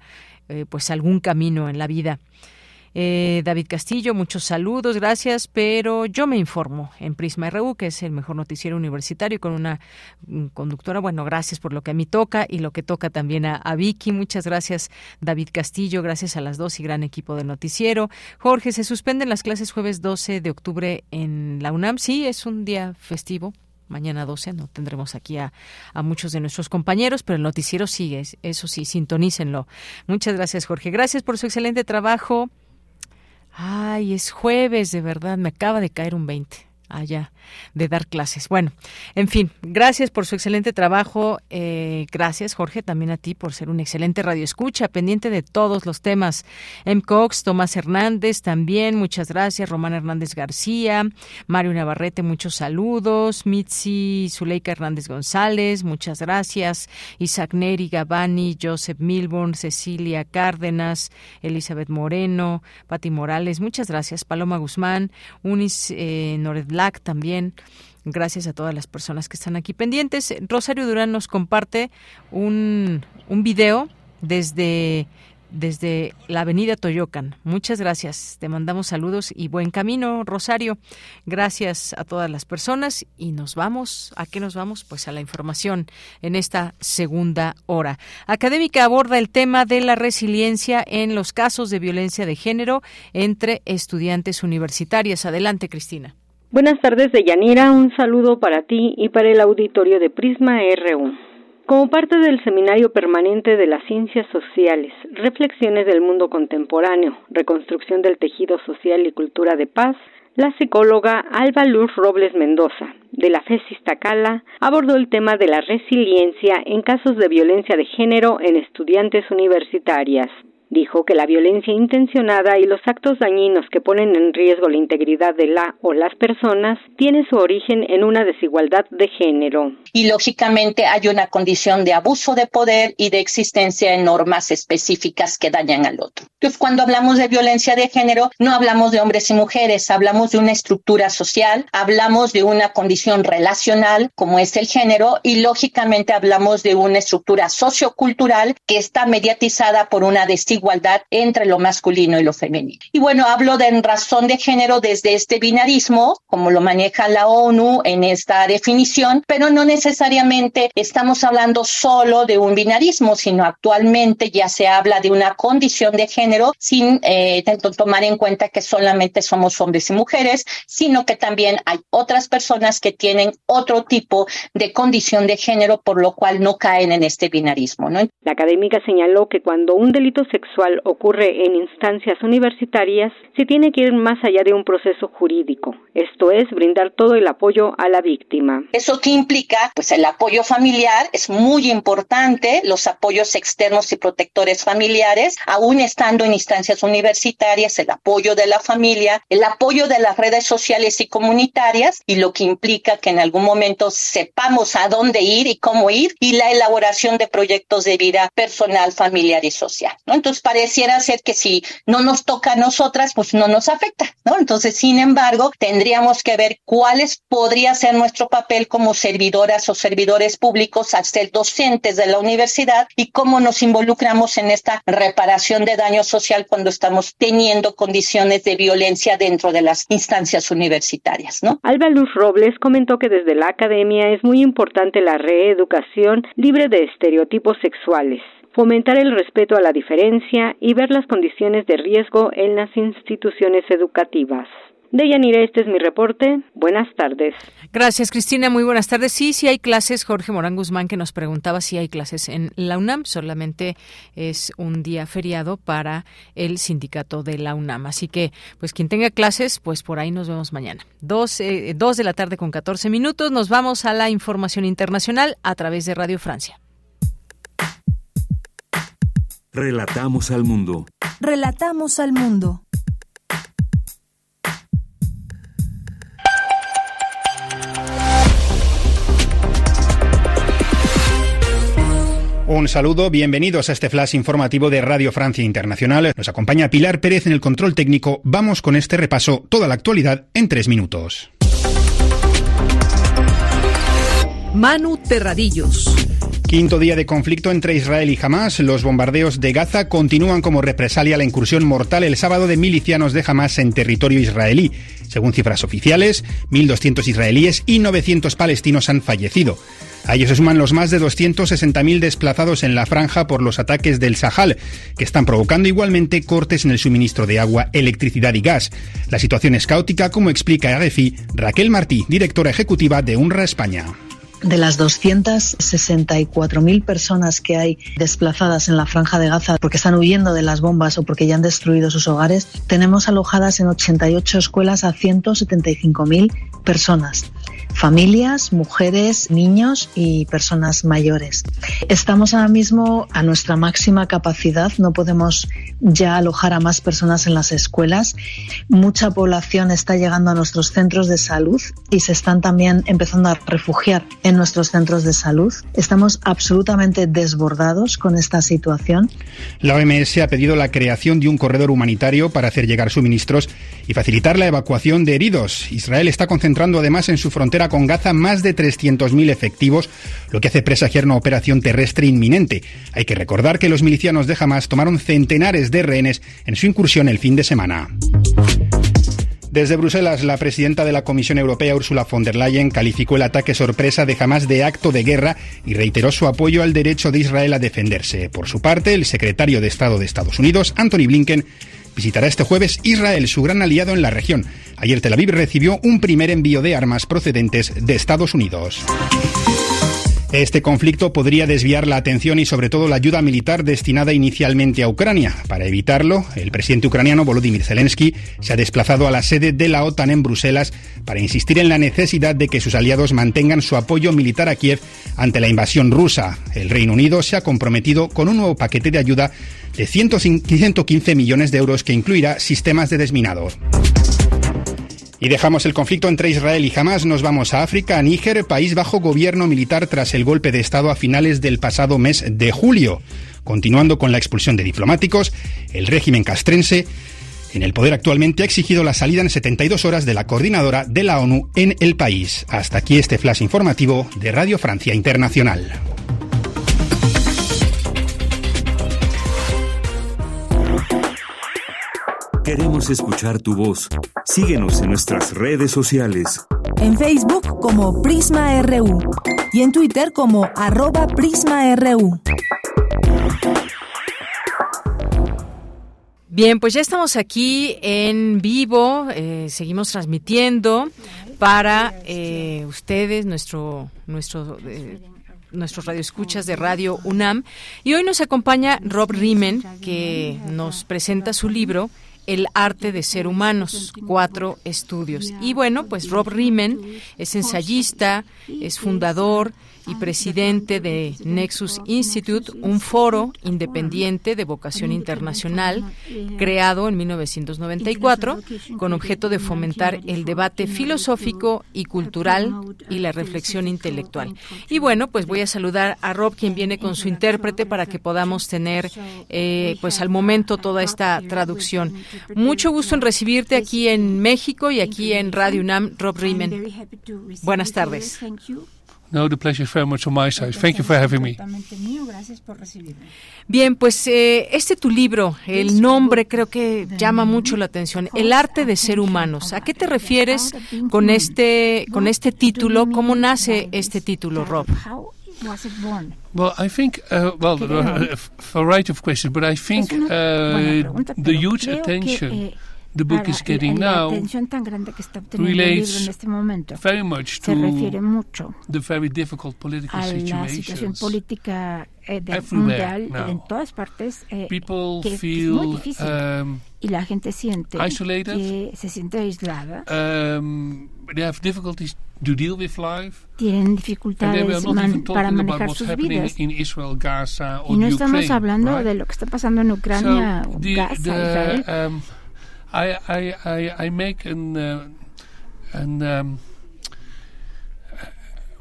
eh, pues algún camino en la vida. Eh, David Castillo, muchos saludos, gracias, pero yo me informo en Prisma RU, que es el mejor noticiero universitario, con una mm, conductora. Bueno, gracias por lo que a mí toca y lo que toca también a, Vicky. Muchas gracias, David Castillo, gracias a las dos y gran equipo de noticiero. Jorge, se suspenden las clases jueves 12 de octubre en la UNAM. Sí, es un día festivo, mañana 12 no tendremos aquí a, muchos de nuestros compañeros, pero el noticiero sigue, eso sí, sintonícenlo. Muchas gracias, Jorge. Gracias por su excelente trabajo. Ay, es jueves, de verdad, me acaba de caer un 20 allá de dar clases. Bueno, en fin, gracias por su excelente trabajo. Eh, gracias, Jorge, también a ti por ser un excelente radioescucha, pendiente de todos los temas. M. Cox, Tomás Hernández, también, muchas gracias. Román Hernández García, Mario Navarrete, muchos saludos. Mitzi Zuleika Hernández González, muchas gracias. Isaac Neri Gabani, Joseph Milborn, Cecilia Cárdenas, Elizabeth Moreno, Pati Morales, muchas gracias. Paloma Guzmán, Unis eh, también. Gracias a todas las personas que están aquí pendientes. Rosario Durán nos comparte un, un video desde desde la avenida Toyocan. Muchas gracias. Te mandamos saludos y buen camino, Rosario. Gracias a todas las personas y nos vamos. ¿A qué nos vamos? Pues a la información en esta segunda hora. Académica aborda el tema de la resiliencia en los casos de violencia de género entre estudiantes universitarias. Adelante, Cristina. Buenas tardes, Deyanira. Un saludo para ti y para el auditorio de Prisma RU. Como parte del Seminario Permanente de las Ciencias Sociales, Reflexiones del Mundo Contemporáneo, Reconstrucción del Tejido Social y Cultura de Paz, la psicóloga Alba Luz Robles Mendoza, de la FES Iztacala, abordó el tema de la resiliencia en casos de violencia de género en estudiantes universitarias. Dijo que la violencia intencionada y los actos dañinos que ponen en riesgo la integridad de la o las personas tiene su origen en una desigualdad de género. Y lógicamente hay una condición de abuso de poder y de existencia de normas específicas que dañan al otro. Entonces, cuando hablamos de violencia de género, no hablamos de hombres y mujeres, hablamos de una estructura social, hablamos de una condición relacional como es el género y lógicamente hablamos de una estructura sociocultural que está mediatizada por una desigualdad igualdad entre lo masculino y lo femenino. Y bueno, hablo de razón de género desde este binarismo, como lo maneja la ONU en esta definición, pero no necesariamente estamos hablando solo de un binarismo, sino actualmente ya se habla de una condición de género sin eh, tomar en cuenta que solamente somos hombres y mujeres, sino que también hay otras personas que tienen otro tipo de condición de género, por lo cual no caen en este binarismo. ¿no? La académica señaló que cuando un delito sexual ocurre en instancias universitarias, se tiene que ir más allá de un proceso jurídico, esto es, brindar todo el apoyo a la víctima. ¿Eso qué implica? Pues el apoyo familiar es muy importante, los apoyos externos y protectores familiares, aún estando en instancias universitarias, el apoyo de la familia, el apoyo de las redes sociales y comunitarias, y lo que implica que en algún momento sepamos a dónde ir y cómo ir, y la elaboración de proyectos de vida personal, familiar y social. Entonces, pareciera ser que si no nos toca a nosotras, pues no nos afecta, ¿no? Entonces, sin embargo, tendríamos que ver cuáles podría ser nuestro papel como servidoras o servidores públicos al ser docentes de la universidad y cómo nos involucramos en esta reparación de daño social cuando estamos teniendo condiciones de violencia dentro de las instancias universitarias, ¿no? Alba Luz Robles comentó que desde la academia es muy importante la reeducación libre de estereotipos sexuales fomentar el respeto a la diferencia y ver las condiciones de riesgo en las instituciones educativas. Deyanira, este es mi reporte. Buenas tardes. Gracias, Cristina. Muy buenas tardes. Sí, sí hay clases. Jorge Morán Guzmán que nos preguntaba si hay clases en la UNAM. Solamente es un día feriado para el sindicato de la UNAM. Así que, pues quien tenga clases, pues por ahí nos vemos mañana. Dos, eh, dos de la tarde con 14 minutos. Nos vamos a la información internacional a través de Radio Francia. Relatamos al mundo. Relatamos al mundo. Un saludo, bienvenidos a este flash informativo de Radio Francia Internacional. Nos acompaña Pilar Pérez en el control técnico. Vamos con este repaso, toda la actualidad en tres minutos. Manu Terradillos. Quinto día de conflicto entre Israel y Hamas. Los bombardeos de Gaza continúan como represalia a la incursión mortal el sábado de milicianos de Hamas en territorio israelí. Según cifras oficiales, 1.200 israelíes y 900 palestinos han fallecido. A ellos se suman los más de 260.000 desplazados en la franja por los ataques del Sahel, que están provocando igualmente cortes en el suministro de agua, electricidad y gas. La situación es caótica, como explica RFI Raquel Martí, directora ejecutiva de UNRWA España de las 264.000 personas que hay desplazadas en la franja de Gaza porque están huyendo de las bombas o porque ya han destruido sus hogares, tenemos alojadas en 88 escuelas a 175.000 personas familias, mujeres, niños y personas mayores. Estamos ahora mismo a nuestra máxima capacidad, no podemos ya alojar a más personas en las escuelas. Mucha población está llegando a nuestros centros de salud y se están también empezando a refugiar en nuestros centros de salud. Estamos absolutamente desbordados con esta situación. La OMS ha pedido la creación de un corredor humanitario para hacer llegar suministros y facilitar la evacuación de heridos. Israel está concentrando además en su frontera con Gaza más de 300.000 efectivos, lo que hace presagiar una operación terrestre inminente. Hay que recordar que los milicianos de Hamas tomaron centenares de rehenes en su incursión el fin de semana. Desde Bruselas, la presidenta de la Comisión Europea, Ursula von der Leyen, calificó el ataque sorpresa de Hamas de acto de guerra y reiteró su apoyo al derecho de Israel a defenderse. Por su parte, el secretario de Estado de Estados Unidos, Anthony Blinken, visitará este jueves Israel, su gran aliado en la región. Ayer Tel Aviv recibió un primer envío de armas procedentes de Estados Unidos. Este conflicto podría desviar la atención y sobre todo la ayuda militar destinada inicialmente a Ucrania. Para evitarlo, el presidente ucraniano Volodymyr Zelensky se ha desplazado a la sede de la OTAN en Bruselas para insistir en la necesidad de que sus aliados mantengan su apoyo militar a Kiev ante la invasión rusa. El Reino Unido se ha comprometido con un nuevo paquete de ayuda de 115 millones de euros que incluirá sistemas de desminado. Y dejamos el conflicto entre Israel y Hamas, nos vamos a África, a Níger, país bajo gobierno militar tras el golpe de Estado a finales del pasado mes de julio. Continuando con la expulsión de diplomáticos, el régimen castrense en el poder actualmente ha exigido la salida en 72 horas de la coordinadora de la ONU en el país. Hasta aquí este flash informativo de Radio Francia Internacional. Queremos escuchar tu voz. Síguenos en nuestras redes sociales. En Facebook como Prisma RU y en Twitter como arroba PrismaRU. Bien, pues ya estamos aquí en vivo, eh, seguimos transmitiendo para eh, ustedes, nuestro, nuestro eh, nuestros radioescuchas de Radio UNAM. Y hoy nos acompaña Rob Riemen, que nos presenta su libro el arte de ser humanos, cuatro estudios. Y bueno, pues Rob Riemen es ensayista, es fundador y presidente de Nexus Institute, un foro independiente de vocación internacional creado en 1994 con objeto de fomentar el debate filosófico y cultural y la reflexión intelectual. Y bueno, pues voy a saludar a Rob, quien viene con su intérprete para que podamos tener, eh, pues al momento, toda esta traducción. Mucho gusto en recibirte aquí en México y aquí en Radio UNAM, Rob Riemen. Buenas tardes. No, the pleasure is very much on my side. Thank you for having me. Bien, pues eh, este tu libro, el nombre creo que llama mucho la atención, El arte de ser humanos. ¿A qué te refieres con este con este título? ¿Cómo nace este título, Rob? Well, I think, uh, well, uh, variety of questions, but I think uh, the huge attention the book is getting now en este momento very much se refiere mucho the very difficult political a la situación política eh, mundial now. en todas partes eh, que, es feel, muy difícil um, y la gente siente isolated. que se siente aislada um, they have difficulties to deal with life. tienen dificultades not man- even para manejar what's sus happening vidas in Israel, Gaza, or y no estamos Ukraine, hablando right? de lo que está pasando en Ucrania so o the, Gaza the, Israel um, I, I, I, I make an, uh, an um,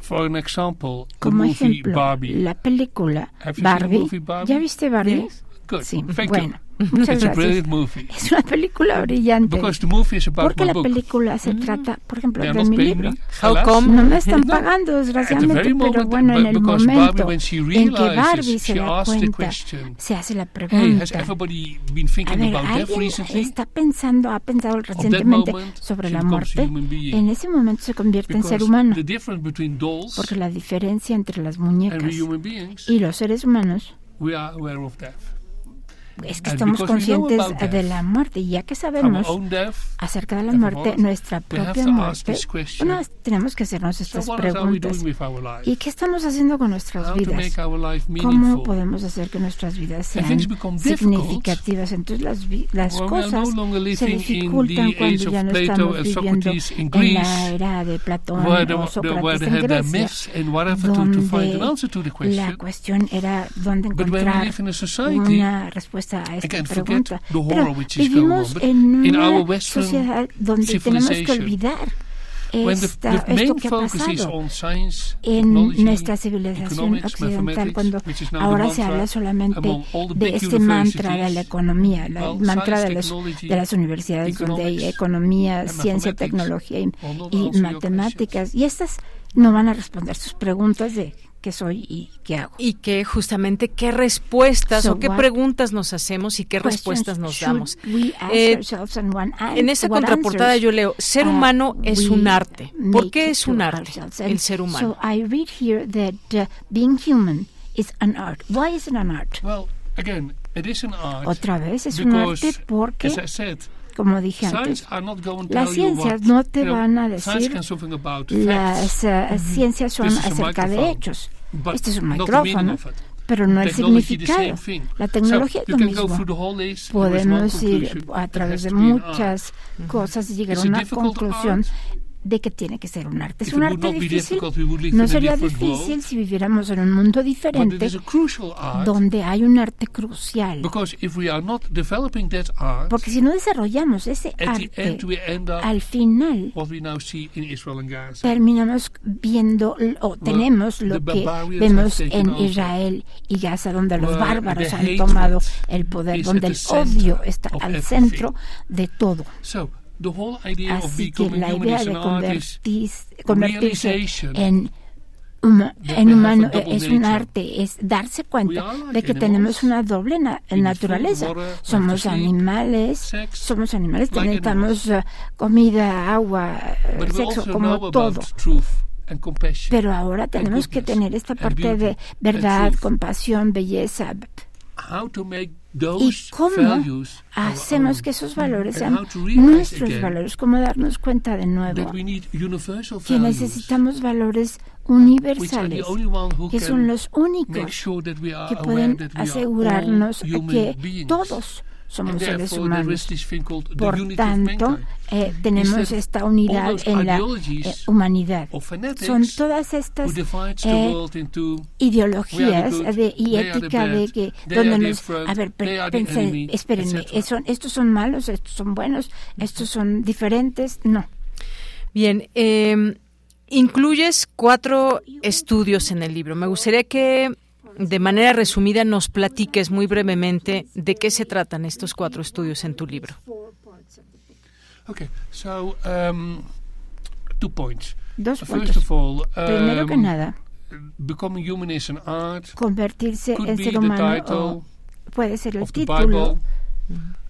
for an example, the como movie ejemplo Barbie. la película Have you seen the Barbie. movie Barbie? ¿Ya viste Barbie? Yes? Good. Sí, Thank bueno. Muchas It's a gracias. brilliant movie. Es una película brillante. Because the movie is about Porque my la book. película se trata, por ejemplo, They de mi libro. me. How come? No me están No. pagando, desgraciadamente, very pero bueno, en el because Barbie, momento when she en que Barbie se da cuenta, se hace la Hey, has pregunta. everybody been A thinking ver, ¿alguien recently? está pensando, ha pensado recientemente moment, sobre la a muerte? En ese momento se convierte en ser Because humano. the difference between dolls Porque la diferencia entre las and muñecas we human beings, y los seres humanos we are aware of death. Es que estamos conscientes de la muerte y ya que sabemos acerca de la muerte, nuestra propia muerte, bueno, tenemos que hacernos estas preguntas. ¿Y qué estamos haciendo con nuestras vidas? ¿Cómo podemos hacer que nuestras vidas sean significativas? Entonces las, las cosas se dificultan cuando ya no estamos viviendo en la era de Platón o Sócrates en Grecia, the la cuestión era dónde encontrar una respuesta a esta pregunta. Pero vivimos en una sociedad donde tenemos que olvidar esta, esto que ha pasado en nuestra civilización occidental cuando ahora se habla solamente de este mantra de la economía, la- mantra de, los, de las universidades donde hay economía, ciencia, tecnología y, y matemáticas. Y estas no van a responder sus preguntas de qué soy y qué hago. Y que justamente qué respuestas So o qué what preguntas nos hacemos y qué respuestas nos damos. Eh, en esa contraportada answers, yo leo, ser uh, humano es un arte. ¿Por qué es un arte el ser humano? So I read here that uh, being human is an art. Why is it an art? Well, again, it is an art. Otra vez es un arte porque, as I said, como dije antes, las ciencias no te van a decir something about las uh, ciencias son acerca de hechos. este es un micrófono, pero no el significado. La tecnología es lo mismo. Podemos ir a través de muchas cosas y llegar a una conclusión de que tiene que ser un arte. Es un arte difícil. No sería difícil si viviéramos en un mundo diferente donde hay un arte crucial. Porque si no desarrollamos ese arte, al final terminamos viendo o tenemos lo que vemos en Israel y Gaza, donde los bárbaros han tomado el poder, donde el odio está al centro de todo. Así que la idea de convertirse en, en humano es un arte, es darse cuenta de que tenemos una doble naturaleza. Somos animales, somos animales, necesitamos uh, comida, agua, sexo, como todo. Pero ahora tenemos que tener esta parte de verdad, compasión, belleza y cómo hacemos que esos valores sean nuestros valores, cómo darnos cuenta de nuevo que necesitamos valores universales, que son los únicos que pueden asegurarnos que todos somos seres humanos. Por tanto, eh, tenemos esta unidad en la eh, humanidad. Son todas estas eh, ideologías de, y ética de que donde nos a ver pensé, espérenme, estos son malos, estos son buenos, estos son diferentes, no. Bien, eh, incluyes cuatro estudios en el libro. Me gustaría que de manera resumida nos platiques muy brevemente de qué se tratan estos cuatro estudios en tu libro. Okay, so um, two points. Dos puntos. Primero que um, nada, becoming human is an art. Convertirse en ser humano puede ser el título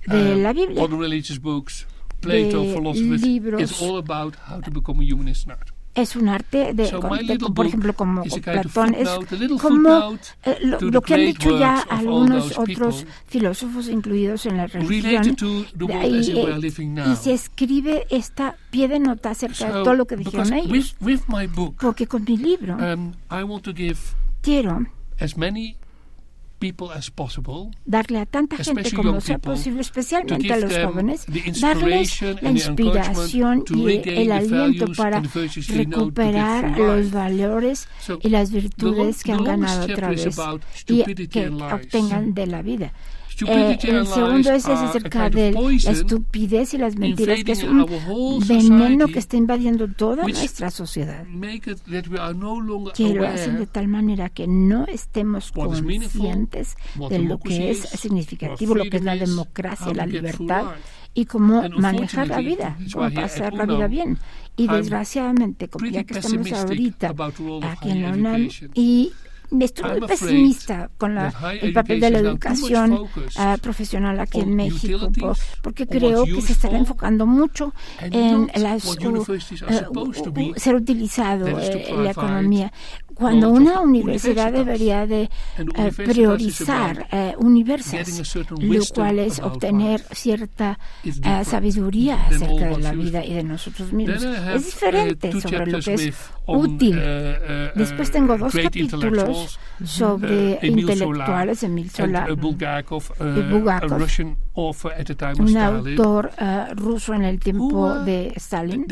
de um, la Biblia. All the religious books, Plato, philosophy, it's all about how to become a human is an art es un arte de, por ejemplo como Platón es como eh, lo, que han dicho ya algunos otros filósofos incluidos en la religión y se escribe esta pie de nota acerca de todo lo que dijeron ellos. porque con mi libro um, quiero darle a tanta gente como sea posible, especialmente a los jóvenes, darles la inspiración y el aliento para recuperar los valores y las virtudes que han ganado otra vez y que obtengan de la vida. Eh, el segundo es, acerca de la estupidez y las mentiras, que es un veneno que está invadiendo toda nuestra sociedad, que lo hacen de tal manera que no estemos conscientes de lo que es significativo, lo que es la democracia, la libertad y cómo manejar la vida, cómo pasar la vida bien. Y desgraciadamente, como ya que estamos ahorita aquí en la UNAM y estoy muy pesimista con la, el papel de la educación uh, profesional aquí en México, por, porque creo que se estará enfocando mucho en las, uh, uh, ser utilizado eh, en la economía cuando una universidad debería de eh, priorizar eh, universas, lo cual es obtener cierta eh, sabiduría acerca de la vida y de nosotros mismos. Es diferente sobre lo que es útil. Después tengo dos capítulos sobre intelectuales, Emil Zola y Bulgakov, un autor ruso en el tiempo de Stalin.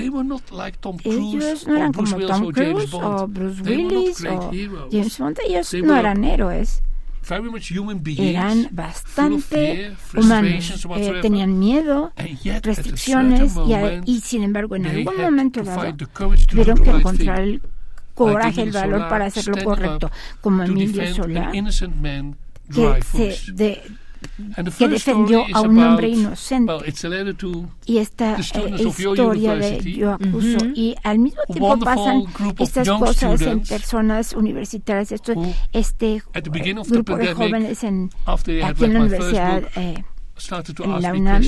Ellos no eran como Tom Cruise o Bruce Willis o James Bond, ellos no eran héroes. Eran bastante humanos, eh, tenían miedo, restricciones y, y, sin embargo en algún momento dado tuvieron que encontrar el coraje, el valor para hacer lo correcto, como Emilio Solá, que se de, que defendió a un hombre inocente. y esta eh, historia de yo acuso. Y al mismo tiempo pasan estas cosas en personas universitarias. Esto, este grupo de jóvenes en, aquí en la universidad. Eh, en la UNAM,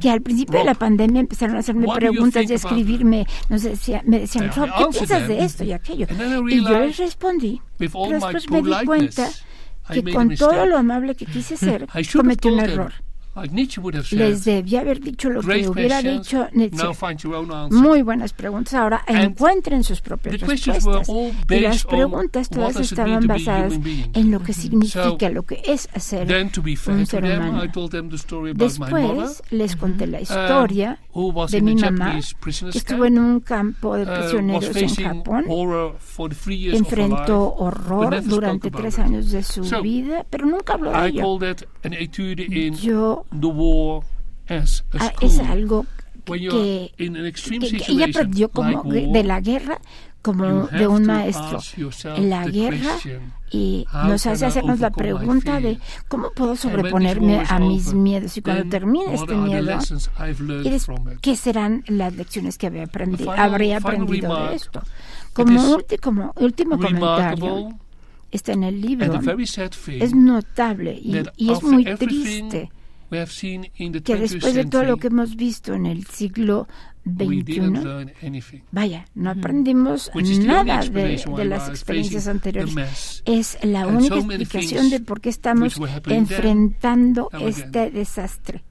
que al principio de la pandemia empezaron a hacerme preguntas y a escribirme, no sé, me decían, ¿qué piensas de esto y aquello? Y yo les respondí, pero después me di cuenta que con todo lo amable que quise ser, cometí un error. Les debía haber dicho lo que hubiera dicho Nietzsche. Muy buenas preguntas. Ahora encuentren sus propias respuestas. Y las preguntas todas estaban basadas en lo que significa, lo que es ser un ser humano. Después les conté la uh, historia de mi mamá, que estuvo en un campo de uh, prisioneros en Japón. Enfrentó horror durante tres años de su vida, pero nunca habló de ello. Yo ah, es algo que, ella aprendió como de la guerra como de un maestro en la guerra y nos hace hacernos la pregunta de cómo puedo sobreponerme a mis miedos. Y cuando termine este miedo qué serán las lecciones que habría aprendido, habría aprendido de esto como último, último comentario está en el libro. es notable y, y es muy triste que después de todo lo que hemos visto en el siglo XXI, vaya, no aprendimos nada de, de, las experiencias anteriores. Es la única explicación de por qué estamos enfrentando este desastre.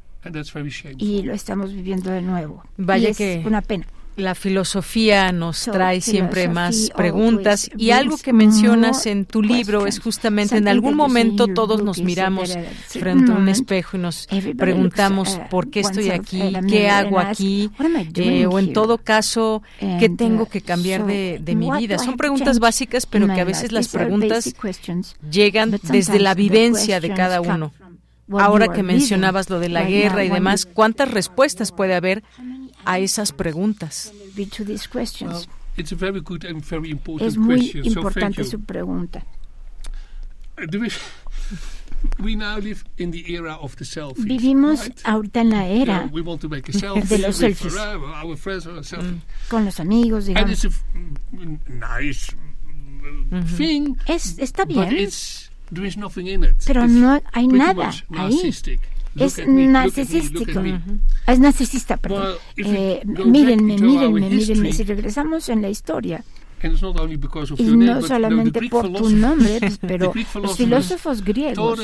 Y lo estamos viviendo de nuevo. Vaya es que una pena. La filosofía nos trae siempre más preguntas. Y algo que mencionas en tu libro es justamente en algún momento todos nos miramos frente a un espejo y nos preguntamos uh, por qué estoy aquí, qué hago aquí, eh, o en todo caso, qué tengo uh, que cambiar de, de mi vida. Son preguntas básicas, pero que a veces las preguntas llegan desde la vivencia de cada uno. Ahora que mencionabas lo de la guerra y demás, ¿cuántas respuestas puede haber a esas preguntas? es muy importante su pregunta. Vivimos ahorita en la era de los selfies. Mm. con los amigos, digamos. es, está bien, pero no hay nada ahí es narcisístico. Es narcisista, perdón. Eh, mírenme, mírenme, mírenme. Si regresamos en la historia, y no solamente por tu nombre, pues, pero los filósofos griegos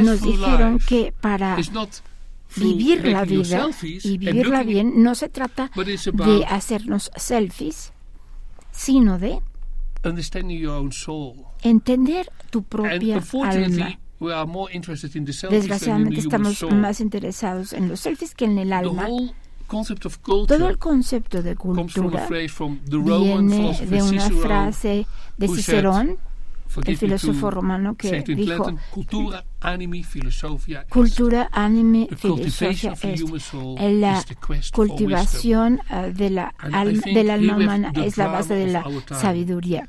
nos dijeron que para vivir la vida y vivirla bien no se trata de hacernos selfies, sino de entender tu propia alma Desgraciadamente estamos más interesados en los selfies que en el alma. Todo el concepto de cultura viene de una frase de Cicerón, el filósofo romano que dijo cultura, anime, filosofia cultura, anime, filosofia es la cultivación uh, de la alma, del alma humana es la base de la sabiduría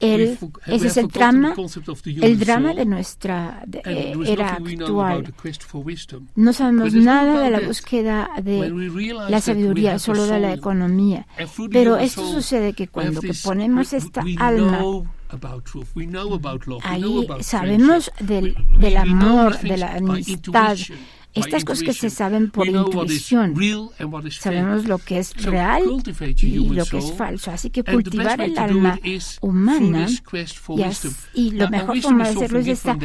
ese es el drama, el drama de nuestra eh, era actual. No sabemos nada de la búsqueda de la sabiduría, solo de la economía. Pero esto sucede que cuando ponemos esta alma ahí sabemos del, del amor, de la amistad, estas cosas que se saben por intuición. Sabemos lo que es real y lo que es falso. Así que cultivar el alma humana y, la mejor forma de hacerlo es esta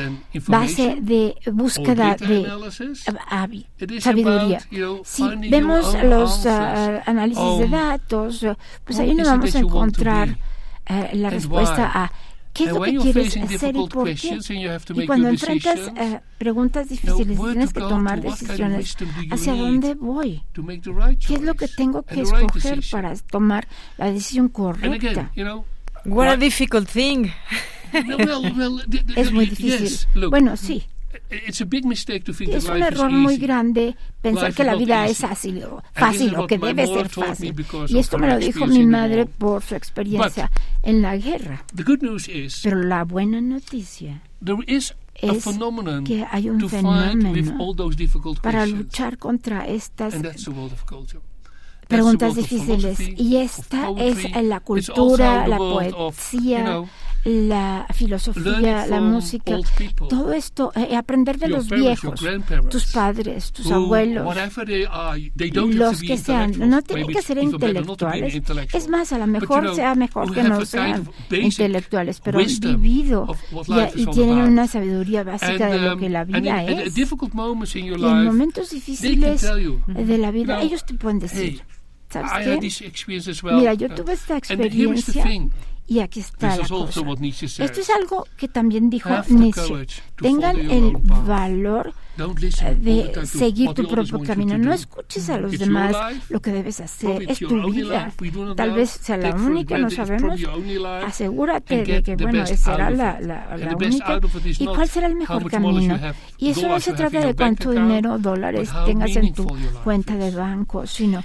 base de búsqueda de sabiduría. Si vemos los ah, análisis de datos, pues ahí nos vamos a encontrar eh, la respuesta a ¿Qué es lo que quieres hacer y por qué? Y cuando enfrentas uh, preguntas difíciles, tienes que tomar decisiones. ¿Hacia dónde voy? ¿Qué es lo que tengo que escoger para tomar la decisión correcta? What a difficult thing. es muy difícil. Bueno, sí. Es un error muy grande pensar que la vida es fácil, fácil o que debe ser fácil. Y esto me lo dijo mi madre por su experiencia en la guerra. Pero la buena noticia es que hay un fenómeno para luchar contra estas preguntas difíciles. Y esta es la cultura, la poesía, la filosofía, la música, todo esto, eh, aprender de los viejos, tus padres, tus abuelos, los que sean, no tienen que ser intelectuales. Es más, a lo mejor sea mejor que no sean intelectuales, pero han vivido y, tienen una sabiduría básica de lo que la vida es. Y en momentos difíciles de la vida, ellos te pueden decir, ¿sabes qué? Mira, yo tuve esta experiencia y aquí está la cosa. Esto es algo que también dijo Nietzsche. Tengan el valor de seguir tu propio camino. No escuches a los demás. Lo que debes hacer es tu vida. Tal vez sea la única, no sabemos. Asegúrate de que, bueno, será la, la, la única. ¿Y cuál será el mejor camino? Y eso no se trata de cuánto dinero, dólares tengas en tu cuenta de banco, sino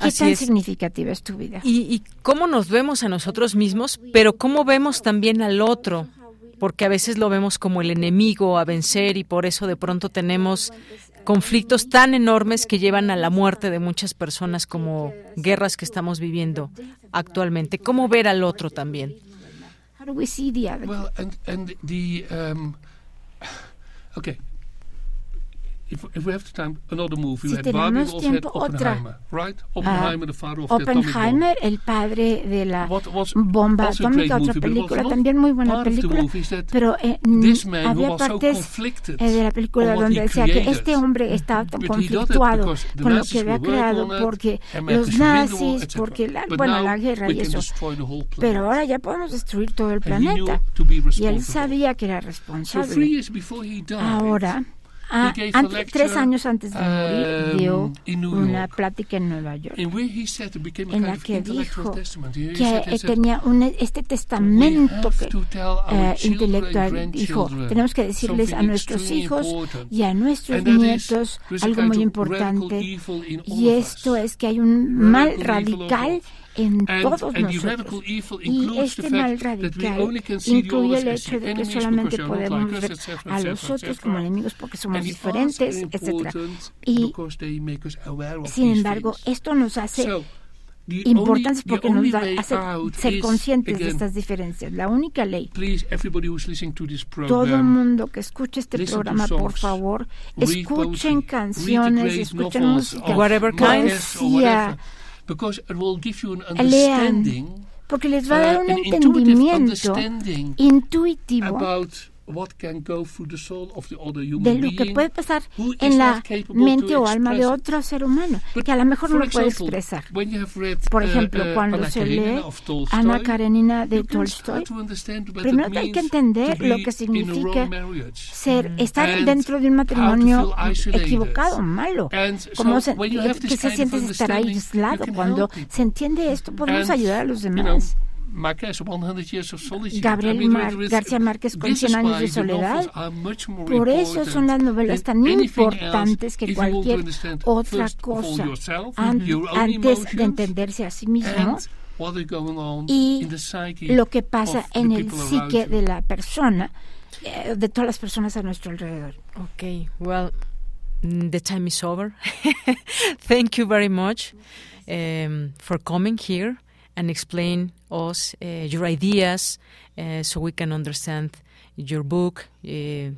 ¿Qué tan significativa es tu vida? Y, cómo nos vemos a nosotros mismos, pero cómo vemos también al otro, porque a veces lo vemos como el enemigo a vencer y por eso de pronto tenemos conflictos tan enormes que llevan a la muerte de muchas personas como guerras que estamos viviendo actualmente. ¿Cómo ver al otro también? okay. If, if we have time, another movie. Si we had Barbie, we also had Oppenheimer, right? Oppenheimer, uh, the father of Oppenheimer, the el padre de la what, bomba atómica, otra película, también muy buena película, pero eh, había partes so eh, de la película donde decía que este hombre estaba tan conflictuado con lo que había creado porque los nazis, porque la, bueno, la guerra y eso. Pero ahora ya podemos destruir todo el planeta. Y él sabía que era responsable. Ahora, Ah, antes, tres años antes de morir, um, dio una plática en Nueva York en la que dijo que tenía un, este testamento que, uh, intelectual. Dijo, tenemos que decirles a nuestros hijos y a nuestros nietos algo muy importante y esto es que hay un mal radical en todos nosotros. Y este mal radical incluye el hecho de que solamente podemos ver a los otros como enemigos porque somos diferentes, etc. Y, sin embargo, esto nos hace importantes porque nos da hace ser conscientes de estas diferencias. La única ley. Todo el mundo que escuche este programa, por favor, escuchen canciones, escuchen música, poesía, lean, porque les va a dar uh, un entendimiento intuitivo de lo que puede pasar en la mente o alma de otro ser humano, que a lo mejor no lo puede expresar. Por uh, ejemplo, uh, cuando se lee Ana Karenina de Tolstoy, primero hay que entender lo que significa ser, mm. estar dentro de un matrimonio equivocado, malo, como se, que se siente estar aislado. Cuando se entiende esto, podemos ayudar a los demás. Gabriel García Márquez con 100 años de soledad. Por eso son las novelas tan importantes que cualquier otra cosa antes de entenderse a sí mismo y lo que pasa en el psique de la persona, eh, de todas las personas a nuestro alrededor. Ok, well, mm, the time is over. Thank you very much um, for coming here. And explain us uh, your ideas uh, so we can understand your book, uh,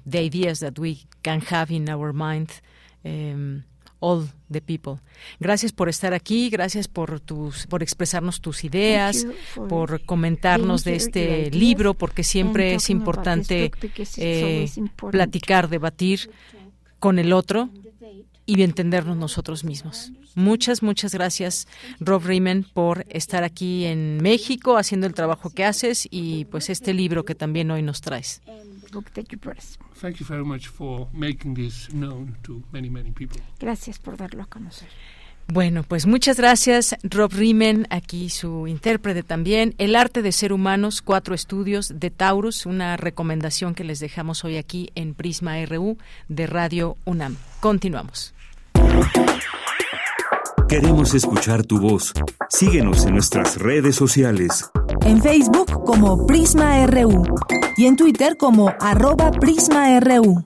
the ideas that we can have in our mind. Um, all the people. Gracias por estar aquí, gracias por tus, por expresarnos tus ideas, por comentarnos de este libro, porque siempre es importante eh, platicar, debatir con el otro y entendernos nosotros mismos. Muchas, muchas gracias, Rob Riemann, por estar aquí en México haciendo el trabajo que haces y pues este libro que también hoy nos traes. Gracias por darlo a conocer. Bueno, pues muchas gracias, Rob Riemann, aquí su intérprete también. El arte de ser humanos, cuatro estudios de Taurus, una recomendación que les dejamos hoy aquí en Prisma RU de Radio UNAM. Continuamos. Queremos escuchar tu voz. Síguenos en nuestras redes sociales. En Facebook como Prisma RU y en Twitter como arroba PrismaRU.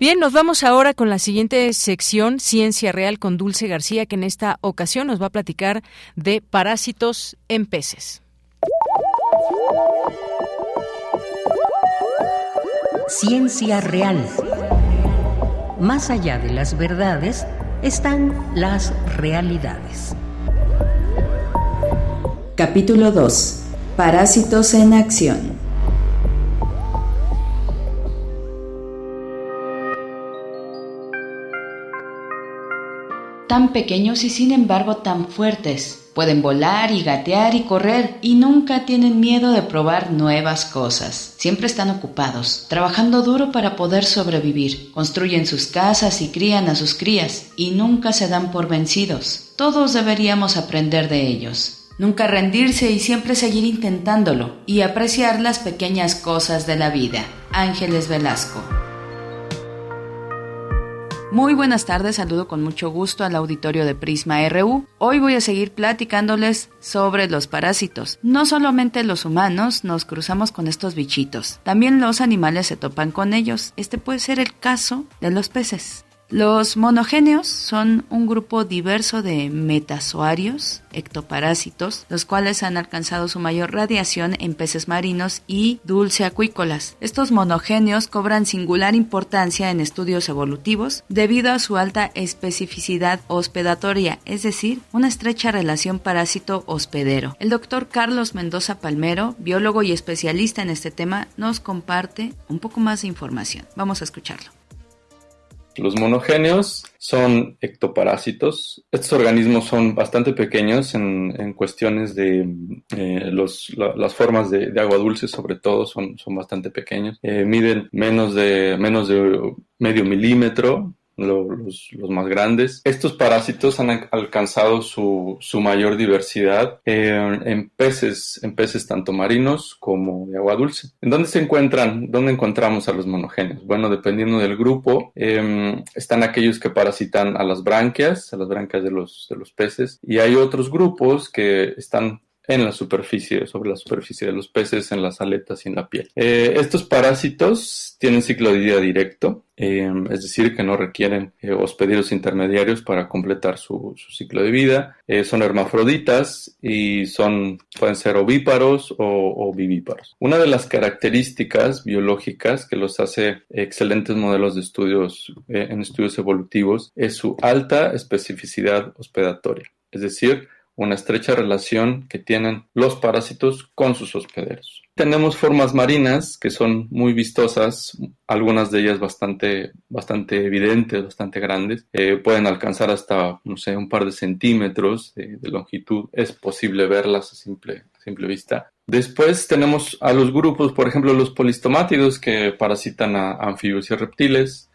Bien, nos vamos ahora con la siguiente sección, Ciencia Real, con Dulce García, que en esta ocasión nos va a platicar de parásitos en peces. Ciencia Real. Más allá de las verdades están las realidades. Capítulo 2. Parásitos en acción. Tan pequeños y sin embargo tan fuertes. Pueden volar y gatear y correr y nunca tienen miedo de probar nuevas cosas. Siempre están ocupados, trabajando duro para poder sobrevivir. Construyen sus casas y crían a sus crías y nunca se dan por vencidos. Todos deberíamos aprender de ellos. Nunca rendirse y siempre seguir intentándolo y apreciar las pequeñas cosas de la vida. Ángeles Velasco. Muy buenas tardes, saludo con mucho gusto al auditorio de Prisma RU. Hoy voy a seguir platicándoles sobre los parásitos. No solamente los humanos nos cruzamos con estos bichitos, también los animales se topan con ellos. Este puede ser el caso de los peces. Los monogéneos son un grupo diverso de metazoarios, ectoparásitos, los cuales han alcanzado su mayor radiación en peces marinos y dulceacuícolas. Estos monogéneos cobran singular importancia en estudios evolutivos debido a su alta especificidad hospedatoria, es decir, una estrecha relación parásito-hospedero. El doctor Carlos Mendoza Palmero, biólogo y especialista en este tema, nos comparte un poco más de información. Vamos a escucharlo. Los monogéneos son ectoparásitos. Estos organismos son bastante pequeños en, cuestiones de eh, las formas de, agua dulce, sobre todo, son, son bastante pequeños. Eh, miden menos de, menos de medio milímetro los, más grandes. Estos parásitos han alcanzado su, mayor diversidad en, peces, en peces tanto marinos como de agua dulce. ¿En dónde se encuentran? ¿Dónde encontramos a los monogéneos? Bueno, dependiendo del grupo, em, están aquellos que parasitan a las branquias, a las branquias de los, de los peces, y hay otros grupos que están en la superficie, sobre la superficie de los peces, en las aletas y en la piel. Eh, estos parásitos tienen ciclo de vida directo, eh, es decir, que no requieren eh, hospederos intermediarios para completar su, ciclo de vida. son hermafroditas y son, pueden ser ovíparos o, vivíparos. Una de las características biológicas que los hace excelentes modelos de estudios en estudios evolutivos es su alta especificidad hospedatoria, es decir, una estrecha relación que tienen los parásitos con sus hospederos. Tenemos formas marinas que son muy vistosas, algunas de ellas bastante, bastante evidentes, bastante grandes. Eh, pueden alcanzar hasta, no sé, un par de centímetros de, longitud. Es posible verlas a simple, simple vista. Después tenemos a los grupos, por ejemplo, los polistomátidos que parasitan a anfibios y reptiles.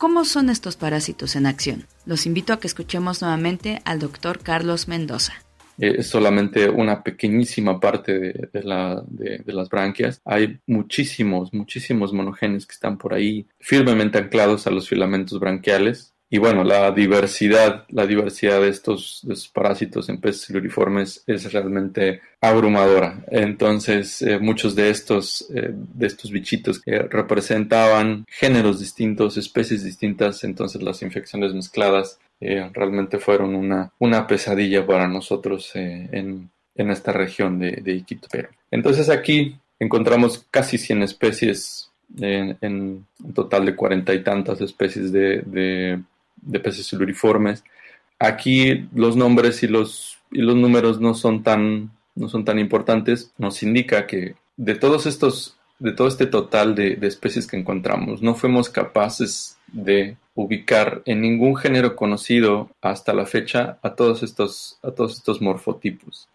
¿Cómo son estos parásitos en acción? Los invito a que escuchemos nuevamente al doctor Carlos Mendoza. Eh, es solamente una pequeñísima parte de, las branquias. Hay muchísimos, muchísimos monogenes que están por ahí firmemente anclados a los filamentos branquiales y bueno, la diversidad, la diversidad de estos, parásitos en peces siluriformes es realmente abrumadora. Entonces, eh, muchos de estos, eh, de estos bichitos representaban géneros distintos, especies distintas, entonces las infecciones mezcladas eh, realmente fueron una, una pesadilla para nosotros en, esta región de, de Iquito. Entonces aquí encontramos casi 100 especies en, un total de cuarenta y tantas especies de peces siluriformes. Aquí los nombres y los, y los números no son, tan, no son tan importantes. Nos indica que de todos estos, de todo este total de, especies que encontramos, no fuimos capaces de ubicar en ningún género conocido hasta la fecha a todos estos, a todos estos morfotipos.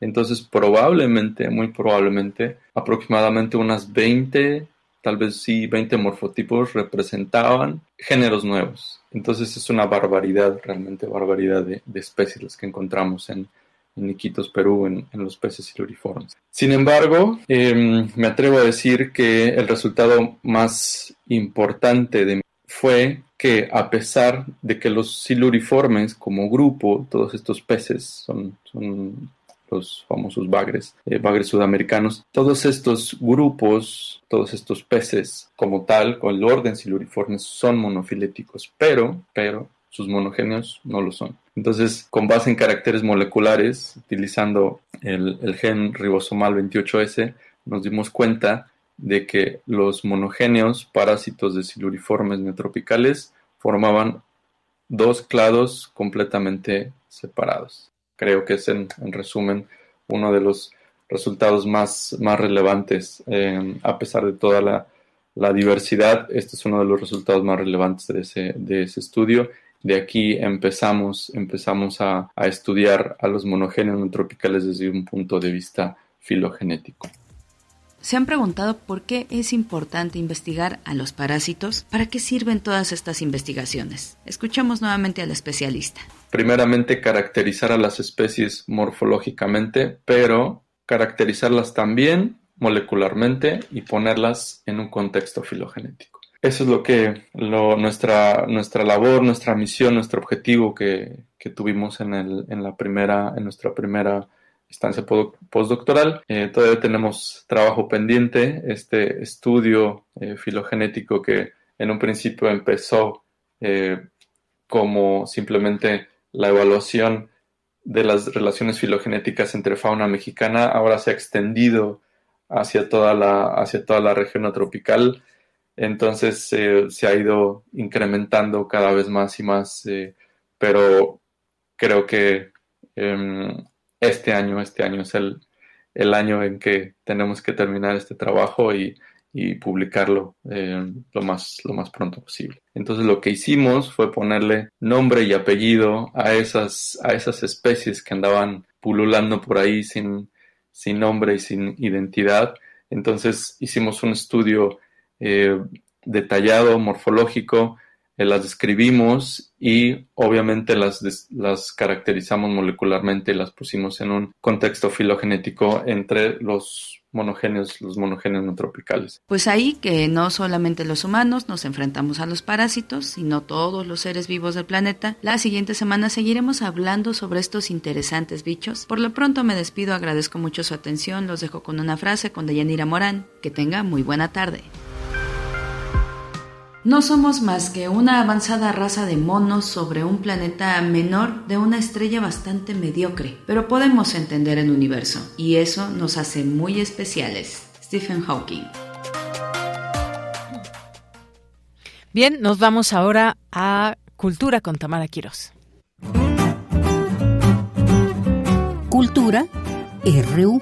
Entonces, probablemente, muy probablemente, aproximadamente unas 20 tal vez sí 20 morfotipos representaban géneros nuevos. Entonces es una barbaridad, realmente barbaridad de, especies las que encontramos en, Iquitos, Perú, en, los peces siluriformes. Sin embargo, em, me atrevo a decir que el resultado más importante de fue que a pesar de que los siluriformes como grupo, todos estos peces son, son los famosos bagres, eh, bagres sudamericanos. Todos estos grupos, todos estos peces como tal, con el orden siluriformes, son monofiléticos, pero, pero sus monogenios no lo son. Entonces, con base en caracteres moleculares, utilizando el, el gen ribosomal 28S, nos dimos cuenta de que los monogenios parásitos de siluriformes neotropicales formaban dos clados completamente separados. Creo que es en, resumen uno de los resultados más, más relevantes, eh, a pesar de toda la, diversidad, este es uno de los resultados más relevantes de ese, de ese estudio. De aquí empezamos, empezamos a, a estudiar a los monogenios neotropicales desde un punto de vista filogenético. ¿Se han preguntado por qué es importante investigar a los parásitos? ¿Para qué sirven todas estas investigaciones? Escuchamos nuevamente al especialista. Primeramente, caracterizar a las especies morfológicamente, pero caracterizarlas también molecularmente y ponerlas en un contexto filogenético. Eso es lo que nuestra, nuestra labor, nuestra misión, nuestro objetivo que, tuvimos en, el, en, la primera, en nuestra primera estancia postdoctoral. Eh, todavía tenemos trabajo pendiente, este estudio eh, filogenético que en un principio empezó eh, como simplemente la evaluación de las relaciones filogenéticas entre fauna mexicana, ahora se ha extendido hacia toda la, hacia toda la región tropical. Entonces se ha ido incrementando cada vez más y más, pero creo que em, este año, este año es el, el año en que tenemos que terminar este trabajo y, publicarlo eh, lo, más, lo más pronto posible. Entonces lo que hicimos fue ponerle nombre y apellido a esas, a esas especies que andaban pululando por ahí sin, sin nombre y sin identidad. Entonces hicimos un estudio eh, detallado, morfológico, eh, las describimos y obviamente las, las caracterizamos molecularmente y las pusimos en un contexto filogenético entre los monogenios, los monogenios no tropicales. Pues ahí que no solamente los humanos nos enfrentamos a los parásitos, sino todos los seres vivos del planeta. La siguiente semana seguiremos hablando sobre estos interesantes bichos. Por lo pronto me despido, agradezco mucho su atención, los dejo con una frase con Deyanira Morán. Que tenga muy buena tarde. No somos más que una avanzada raza de monos sobre un planeta menor de una estrella bastante mediocre, pero podemos entender el universo, y eso nos hace muy especiales. Stephen Hawking. Bien, nos vamos ahora a Cultura con Tamara Quiroz. Cultura RU.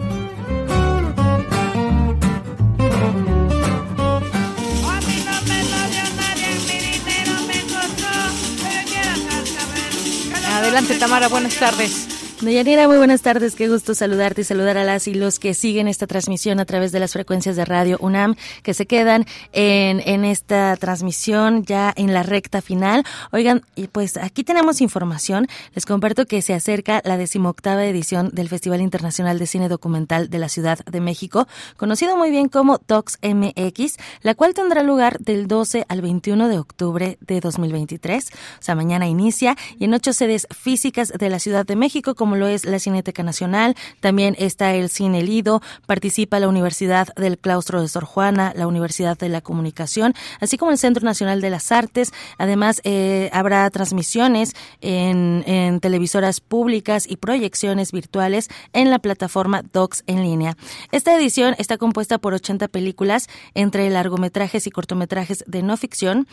Adelante, Tamara, buenas tardes. Deyanira, muy buenas tardes. Qué gusto saludarte y saludar a las y los que siguen esta transmisión a través de las frecuencias de radio UNAM, que se quedan en, en esta transmisión ya en la recta final. Oigan, y pues aquí tenemos información. Les comparto que se acerca la decimoctava edición del Festival Internacional de Cine Documental de la Ciudad de México, conocido muy bien como Docs MX, la cual tendrá lugar del 12 al 21 de octubre de 2023. O sea, mañana inicia y en ocho sedes físicas de la Ciudad de México, como como lo es la Cineteca Nacional, también está el Cine Lido, participa la Universidad del Claustro de Sor Juana, la Universidad de la Comunicación, así como el Centro Nacional de las Artes. Además, eh, habrá transmisiones en, en televisoras públicas y proyecciones virtuales en la plataforma Docs en línea. Esta edición está compuesta por 80 películas entre largometrajes y cortometrajes de no ficción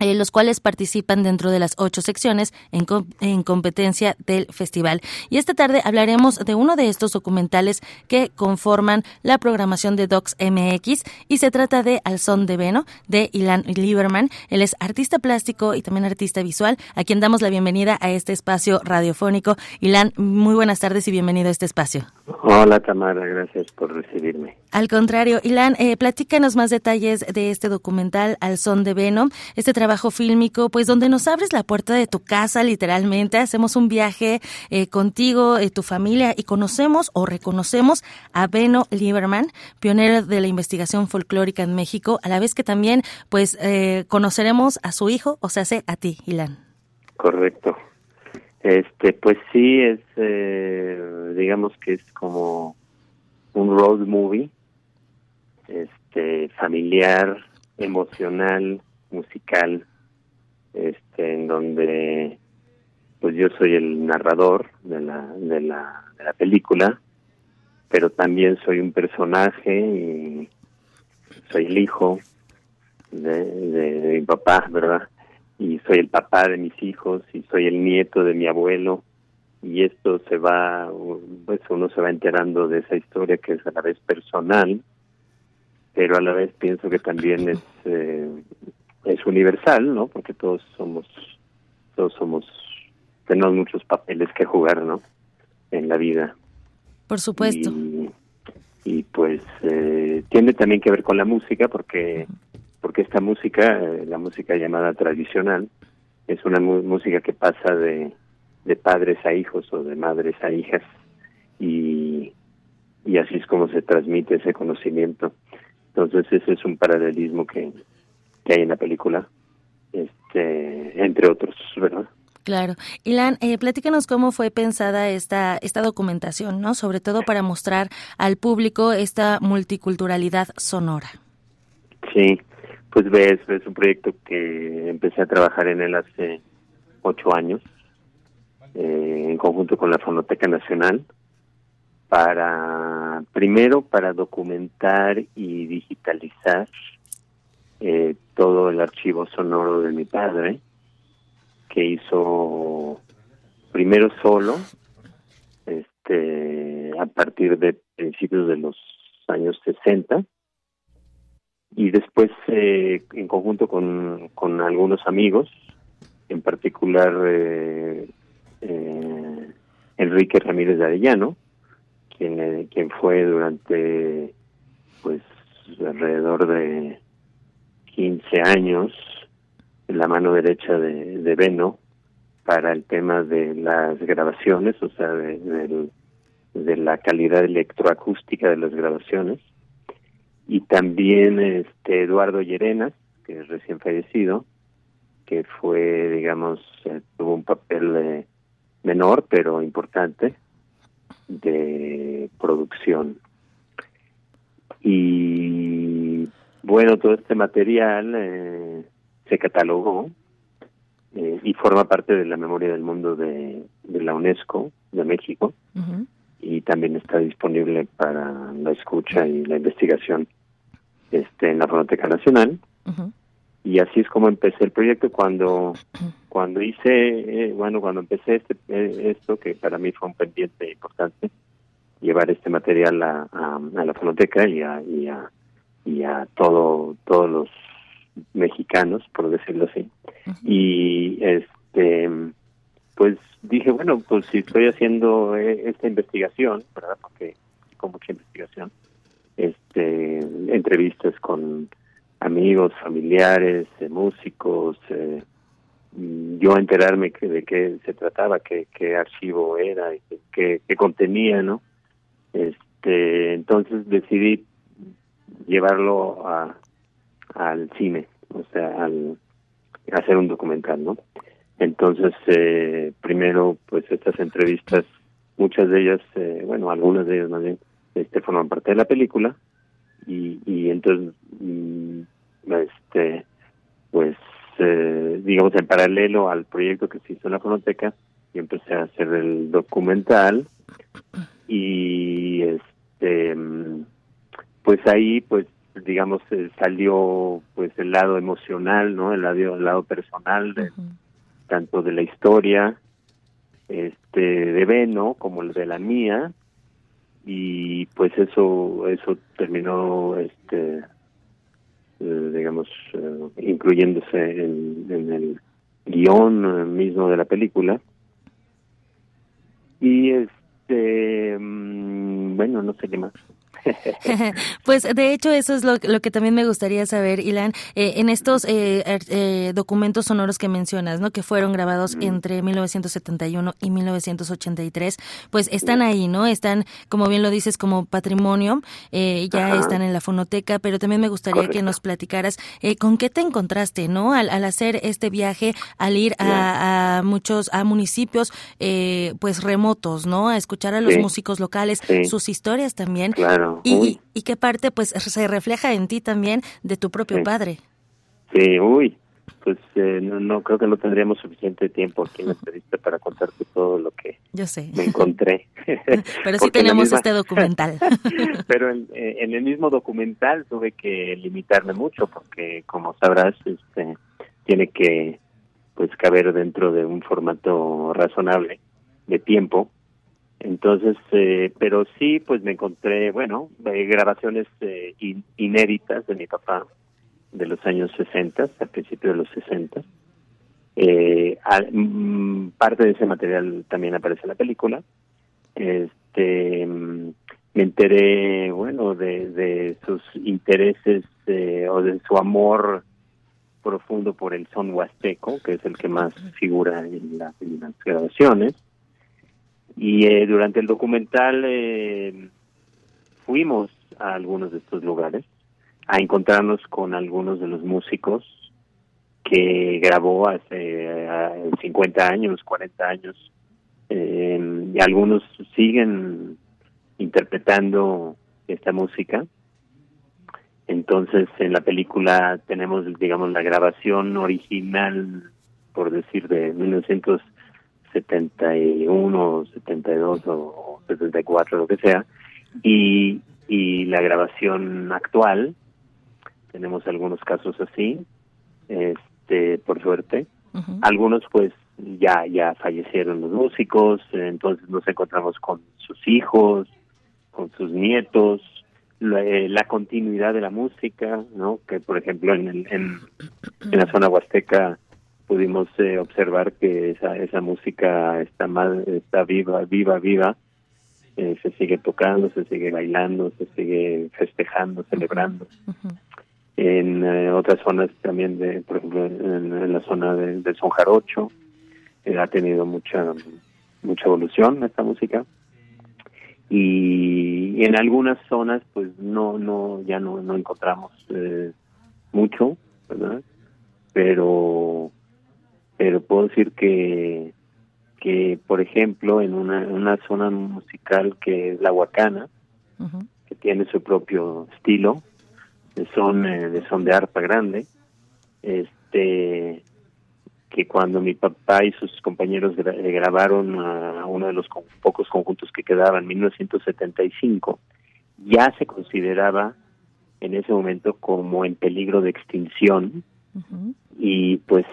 eh, los cuales participan dentro de las ocho secciones en, en, competencia del festival. Y esta tarde hablaremos de uno de estos documentales que conforman la programación de Docs MX y se trata de Al son de Veno de Ilan Lieberman. Él es artista plástico y también artista visual, a quien damos la bienvenida a este espacio radiofónico. Ilan, muy buenas tardes y bienvenido a este espacio. Hola Tamara, gracias por recibirme. Al contrario, Ilan, eh, platícanos más detalles de este documental Al son de Veno. Este trabajo fílmico, pues donde nos abres la puerta de tu casa literalmente, hacemos un viaje eh, contigo, eh, tu familia y conocemos o reconocemos a Beno Lieberman, pionero de la investigación folclórica en México, a la vez que también pues eh, conoceremos a su hijo, o sea, a ti, Ilan. Correcto. Este, pues sí, es, eh, digamos que es como un road movie, este, familiar, emocional, musical, este, en donde pues yo soy el narrador de la, de la, de la película, pero también soy un personaje y soy el hijo de, de, mi papá, ¿verdad? Y soy el papá de mis hijos y soy el nieto de mi abuelo y esto se va, pues uno se va enterando de esa historia que es a la vez personal, pero a la vez pienso que también es eh, es universal, ¿no? Porque todos somos todos somos tenemos muchos papeles que jugar, ¿no? En la vida. Por supuesto. Y, pues eh, tiene también que ver con la música porque porque esta música, eh, la música llamada tradicional, es una música que pasa de, de padres a hijos o de madres a hijas y, y así es como se transmite ese conocimiento. Entonces ese es un paralelismo que, que hay en la película, este, entre otros, ¿verdad? Claro. Ilan, eh, platícanos cómo fue pensada esta, esta documentación, ¿no? Sobre todo para mostrar al público esta multiculturalidad sonora. Sí, pues ves, es un proyecto que empecé a trabajar en él hace ocho años, eh, en conjunto con la Fonoteca Nacional, para, primero, para documentar y digitalizar eh, todo el archivo sonoro de mi padre, que hizo primero solo, este, a partir de principios de los años 60, y después eh, en conjunto con, con algunos amigos, en particular eh, eh, Enrique Ramírez de Arellano, quien, quien fue durante pues alrededor de 15 años la mano derecha de, de Beno para el tema de las grabaciones, o sea, de, de, la calidad electroacústica de las grabaciones. Y también este Eduardo Llerenas, que es recién fallecido, que fue, digamos, eh, tuvo un papel eh, menor, pero importante, de producción. Y bueno, todo este material eh, se catalogó eh, y forma parte de la memoria del mundo de, la UNESCO de México y también está disponible para la escucha y la investigación este en la Fonoteca Nacional y así es como empecé el proyecto cuando cuando hice eh, bueno cuando empecé este eh, esto que para mí fue un pendiente importante llevar este material a, a, la fonoteca y a, y a y a todo todos los mexicanos, por decirlo así. Y este pues dije, bueno, pues si estoy haciendo eh, esta investigación, ¿verdad? Porque con mucha investigación, este entrevistas con amigos, familiares, eh, músicos, eh, yo enterarme que, de qué se trataba, qué, qué archivo era, qué contenía, ¿no? Este, entonces decidí llevarlo a, al cine, o sea, al hacer un documental, ¿no? Entonces, eh, primero, pues estas entrevistas, muchas de ellas, eh, bueno, algunas de ellas más bien, este, forman parte de la película. Y, y entonces, mm, este, pues, eh, digamos, en paralelo al proyecto que se hizo en la fonoteca, y empecé a hacer el documental. Y, este, mm, pues ahí, pues digamos, eh, salió pues el lado emocional, ¿no? El lado, el lado personal, de, tanto de la historia este de Beno como el de la mía y pues eso eso terminó este eh, digamos eh, incluyéndose en, el guion mismo de la película. Y este mm, bueno no sé qué más pues de hecho eso es lo, que también me gustaría saber, Ilan, eh, en estos eh, eh, documentos sonoros que mencionas, ¿no? Que fueron grabados entre 1971 y 1983, pues están ahí, ¿no? Están, como bien lo dices, como patrimonio, ya están en la fonoteca, pero también me gustaría que nos platicaras con qué te encontraste, ¿no? Al, hacer este viaje, al ir a, muchos, a municipios, pues remotos, ¿no? A escuchar a los músicos locales, sus historias también. Claro. Y, y, qué parte pues se refleja en ti también de tu propio padre. Sí, uy, pues eh, no, creo que no tendríamos suficiente tiempo aquí en la entrevista para contarte todo lo que Yo sé. me encontré. Pero sí tenemos este documental. Pero en, en, el mismo documental tuve que limitarme mucho porque, como sabrás, este tiene que pues caber dentro de un formato razonable de tiempo entonces, eh, pero sí, pues me encontré, bueno, grabaciones eh, inéditas de mi papá de los años 60, al principio de los 60. Eh, mm, parte de ese material también aparece en la película. Este, mm, me enteré, bueno, de, de sus intereses o de su amor profundo por el son huasteco, que es el que más figura en las grabaciones y eh, durante el documental eh, fuimos a algunos de estos lugares a encontrarnos con algunos de los músicos que grabó hace 50 eh, años, 40 años, y algunos siguen interpretando esta música. Entonces, en la película tenemos, digamos, la grabación original, por decir, de 1900 71, 72 o 74, lo que sea, y, y la grabación actual, tenemos algunos casos así, este, por suerte. Algunos pues ya ya fallecieron los músicos, entonces nos encontramos con sus hijos, con sus nietos, la, eh, continuidad de la música, ¿no? Que por ejemplo en, en, en la zona huasteca pudimos eh, observar que esa, esa música está mal, está viva, viva, viva. Eh, se sigue tocando, se sigue bailando, se sigue festejando, celebrando. En eh, otras zonas también, de, por ejemplo, en, la zona de, son jarocho, ha tenido mucha mucha evolución esta música y, en algunas zonas pues no no ya no no encontramos mucho verdad pero pero puedo decir que que por ejemplo en una, una zona musical que es la Huacana que tiene su propio estilo de son eh, de son de arpa grande este que cuando mi papá y sus compañeros eh, grabaron a uno de los pocos conjuntos que quedaban en 1975 ya se consideraba en ese momento como en peligro de extinción y pues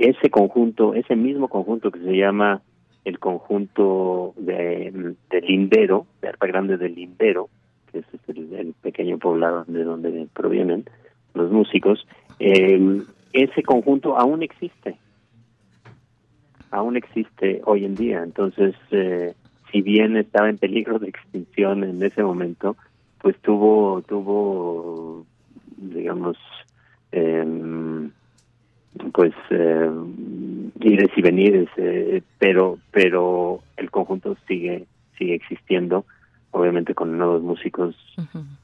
ese conjunto, ese mismo conjunto que se llama el conjunto de, de Lindero, de Arpa Grande de Lindero, que es el, pequeño poblado de donde provienen los músicos, ese conjunto aún existe, aún existe hoy en día. Entonces, eh, si bien estaba en peligro de extinción en ese momento, pues tuvo, tuvo, digamos, eh, pues eh, ires y venires eh, pero pero el conjunto sigue sigue existiendo obviamente con nuevos músicos.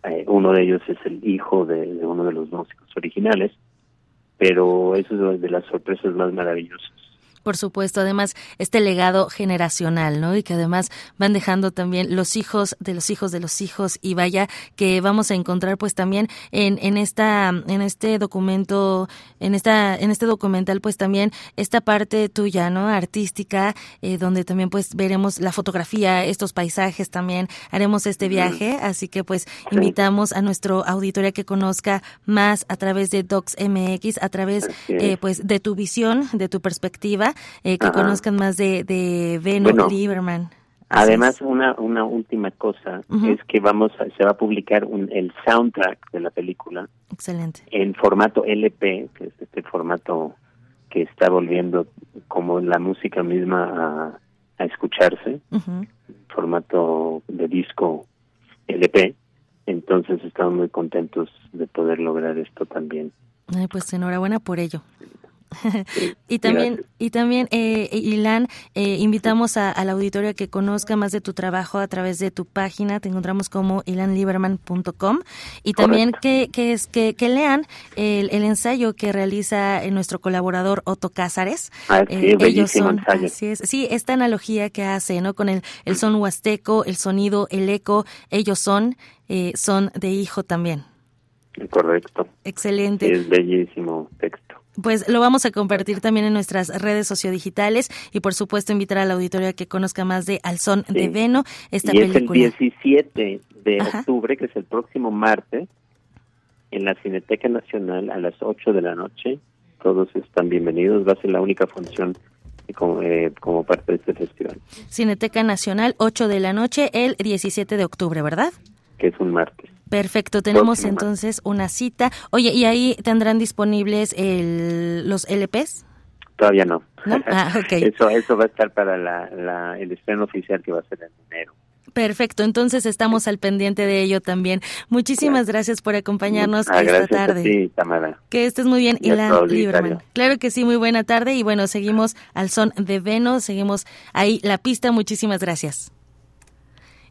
Eh, uno de ellos es el hijo de, uno de los músicos originales pero eso es de las sorpresas más maravillosas por supuesto, además este legado generacional, ¿no? Y que además van dejando también los hijos de los hijos de los hijos. Y vaya que vamos a encontrar pues también en, en esta en este documento en esta en este documental pues también esta parte tuya, ¿no? Artística eh, donde también pues veremos la fotografía, estos paisajes también. Haremos este viaje, así que pues invitamos a nuestro auditorio que conozca más a través de Docs MX, a través eh, pues de tu visión, de tu perspectiva eh, que conozcan más de, de Lieberman. Además, una, una última cosa es que vamos se va a publicar un, el soundtrack de la película. Excelente. En formato LP, que es este formato que está volviendo como la música misma a, escucharse, formato de disco LP. Entonces estamos muy contentos de poder lograr esto también. pues enhorabuena por ello. y también, y también eh, Ilan, eh, invitamos a, al auditorio a que conozca más de tu trabajo a través de tu página. Te encontramos como ilanliberman.com y también que, que, es, que, que lean el, el, ensayo que realiza eh, nuestro colaborador Otto Cázares. Ah, sí, ellos son, así es, sí, esta analogía que hace, ¿no? Con el, el son huasteco, el sonido, el eco, ellos son, son de hijo también. Correcto. Excelente. Es bellísimo texto. Pues lo vamos a compartir también en nuestras redes sociodigitales y por supuesto invitar al auditorio a que conozca más de Al son de Veno, esta y película. Es el 17 de octubre, que es el próximo martes, en la Cineteca Nacional a las 8 de la noche. Todos están bienvenidos, va a ser la única función como, eh, como parte de este festival. Cineteca Nacional, 8 de la noche, el 17 de octubre, ¿verdad? Que es un martes. Perfecto, tenemos entonces una cita. Oye, ¿y ahí tendrán disponibles el, los LPs? Todavía no. Ah, eso, eso va a estar para la, el estreno oficial que va a ser en enero. Perfecto, entonces estamos al pendiente de ello también. Muchísimas gracias, por acompañarnos ah, esta tarde. Sí, Tamara. Que estés muy bien, Ilan Lieberman. Claro que sí, muy buena tarde y bueno, seguimos al son de Venus, seguimos ahí la pista. Muchísimas gracias.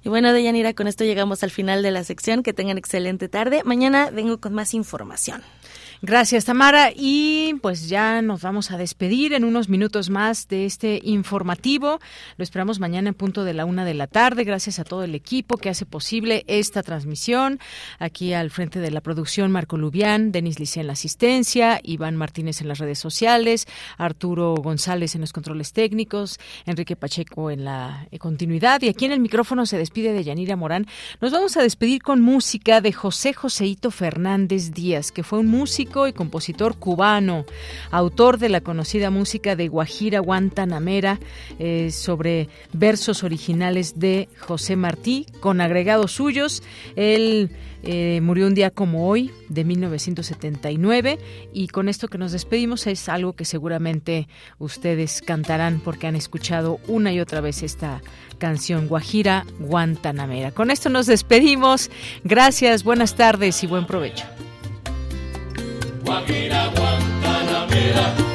Y bueno, Deyanira, con esto llegamos al final de la sección. Que tengan excelente tarde. Mañana vengo con más información. Gracias, Tamara. Y pues ya nos vamos a despedir en unos minutos más de este informativo. Lo esperamos mañana en punto de la una de la tarde. Gracias a todo el equipo que hace posible esta transmisión. Aquí al frente de la producción, Marco Lubián, Denis Licea en la asistencia, Iván Martínez en las redes sociales, Arturo González en los controles técnicos, Enrique Pacheco en la continuidad. Y aquí en el micrófono se despide de Yanira Morán. Nos vamos a despedir con música de José Joseito Fernández Díaz, que fue un y compositor cubano, autor de la conocida música de Guajira Guantanamera eh, sobre versos originales de José Martí, con agregados suyos. Él eh, murió un día como hoy, de 1979, y con esto que nos despedimos es algo que seguramente ustedes cantarán porque han escuchado una y otra vez esta canción Guajira Guantanamera. Con esto nos despedimos. Gracias, buenas tardes y buen provecho. Guajira Guantanamera.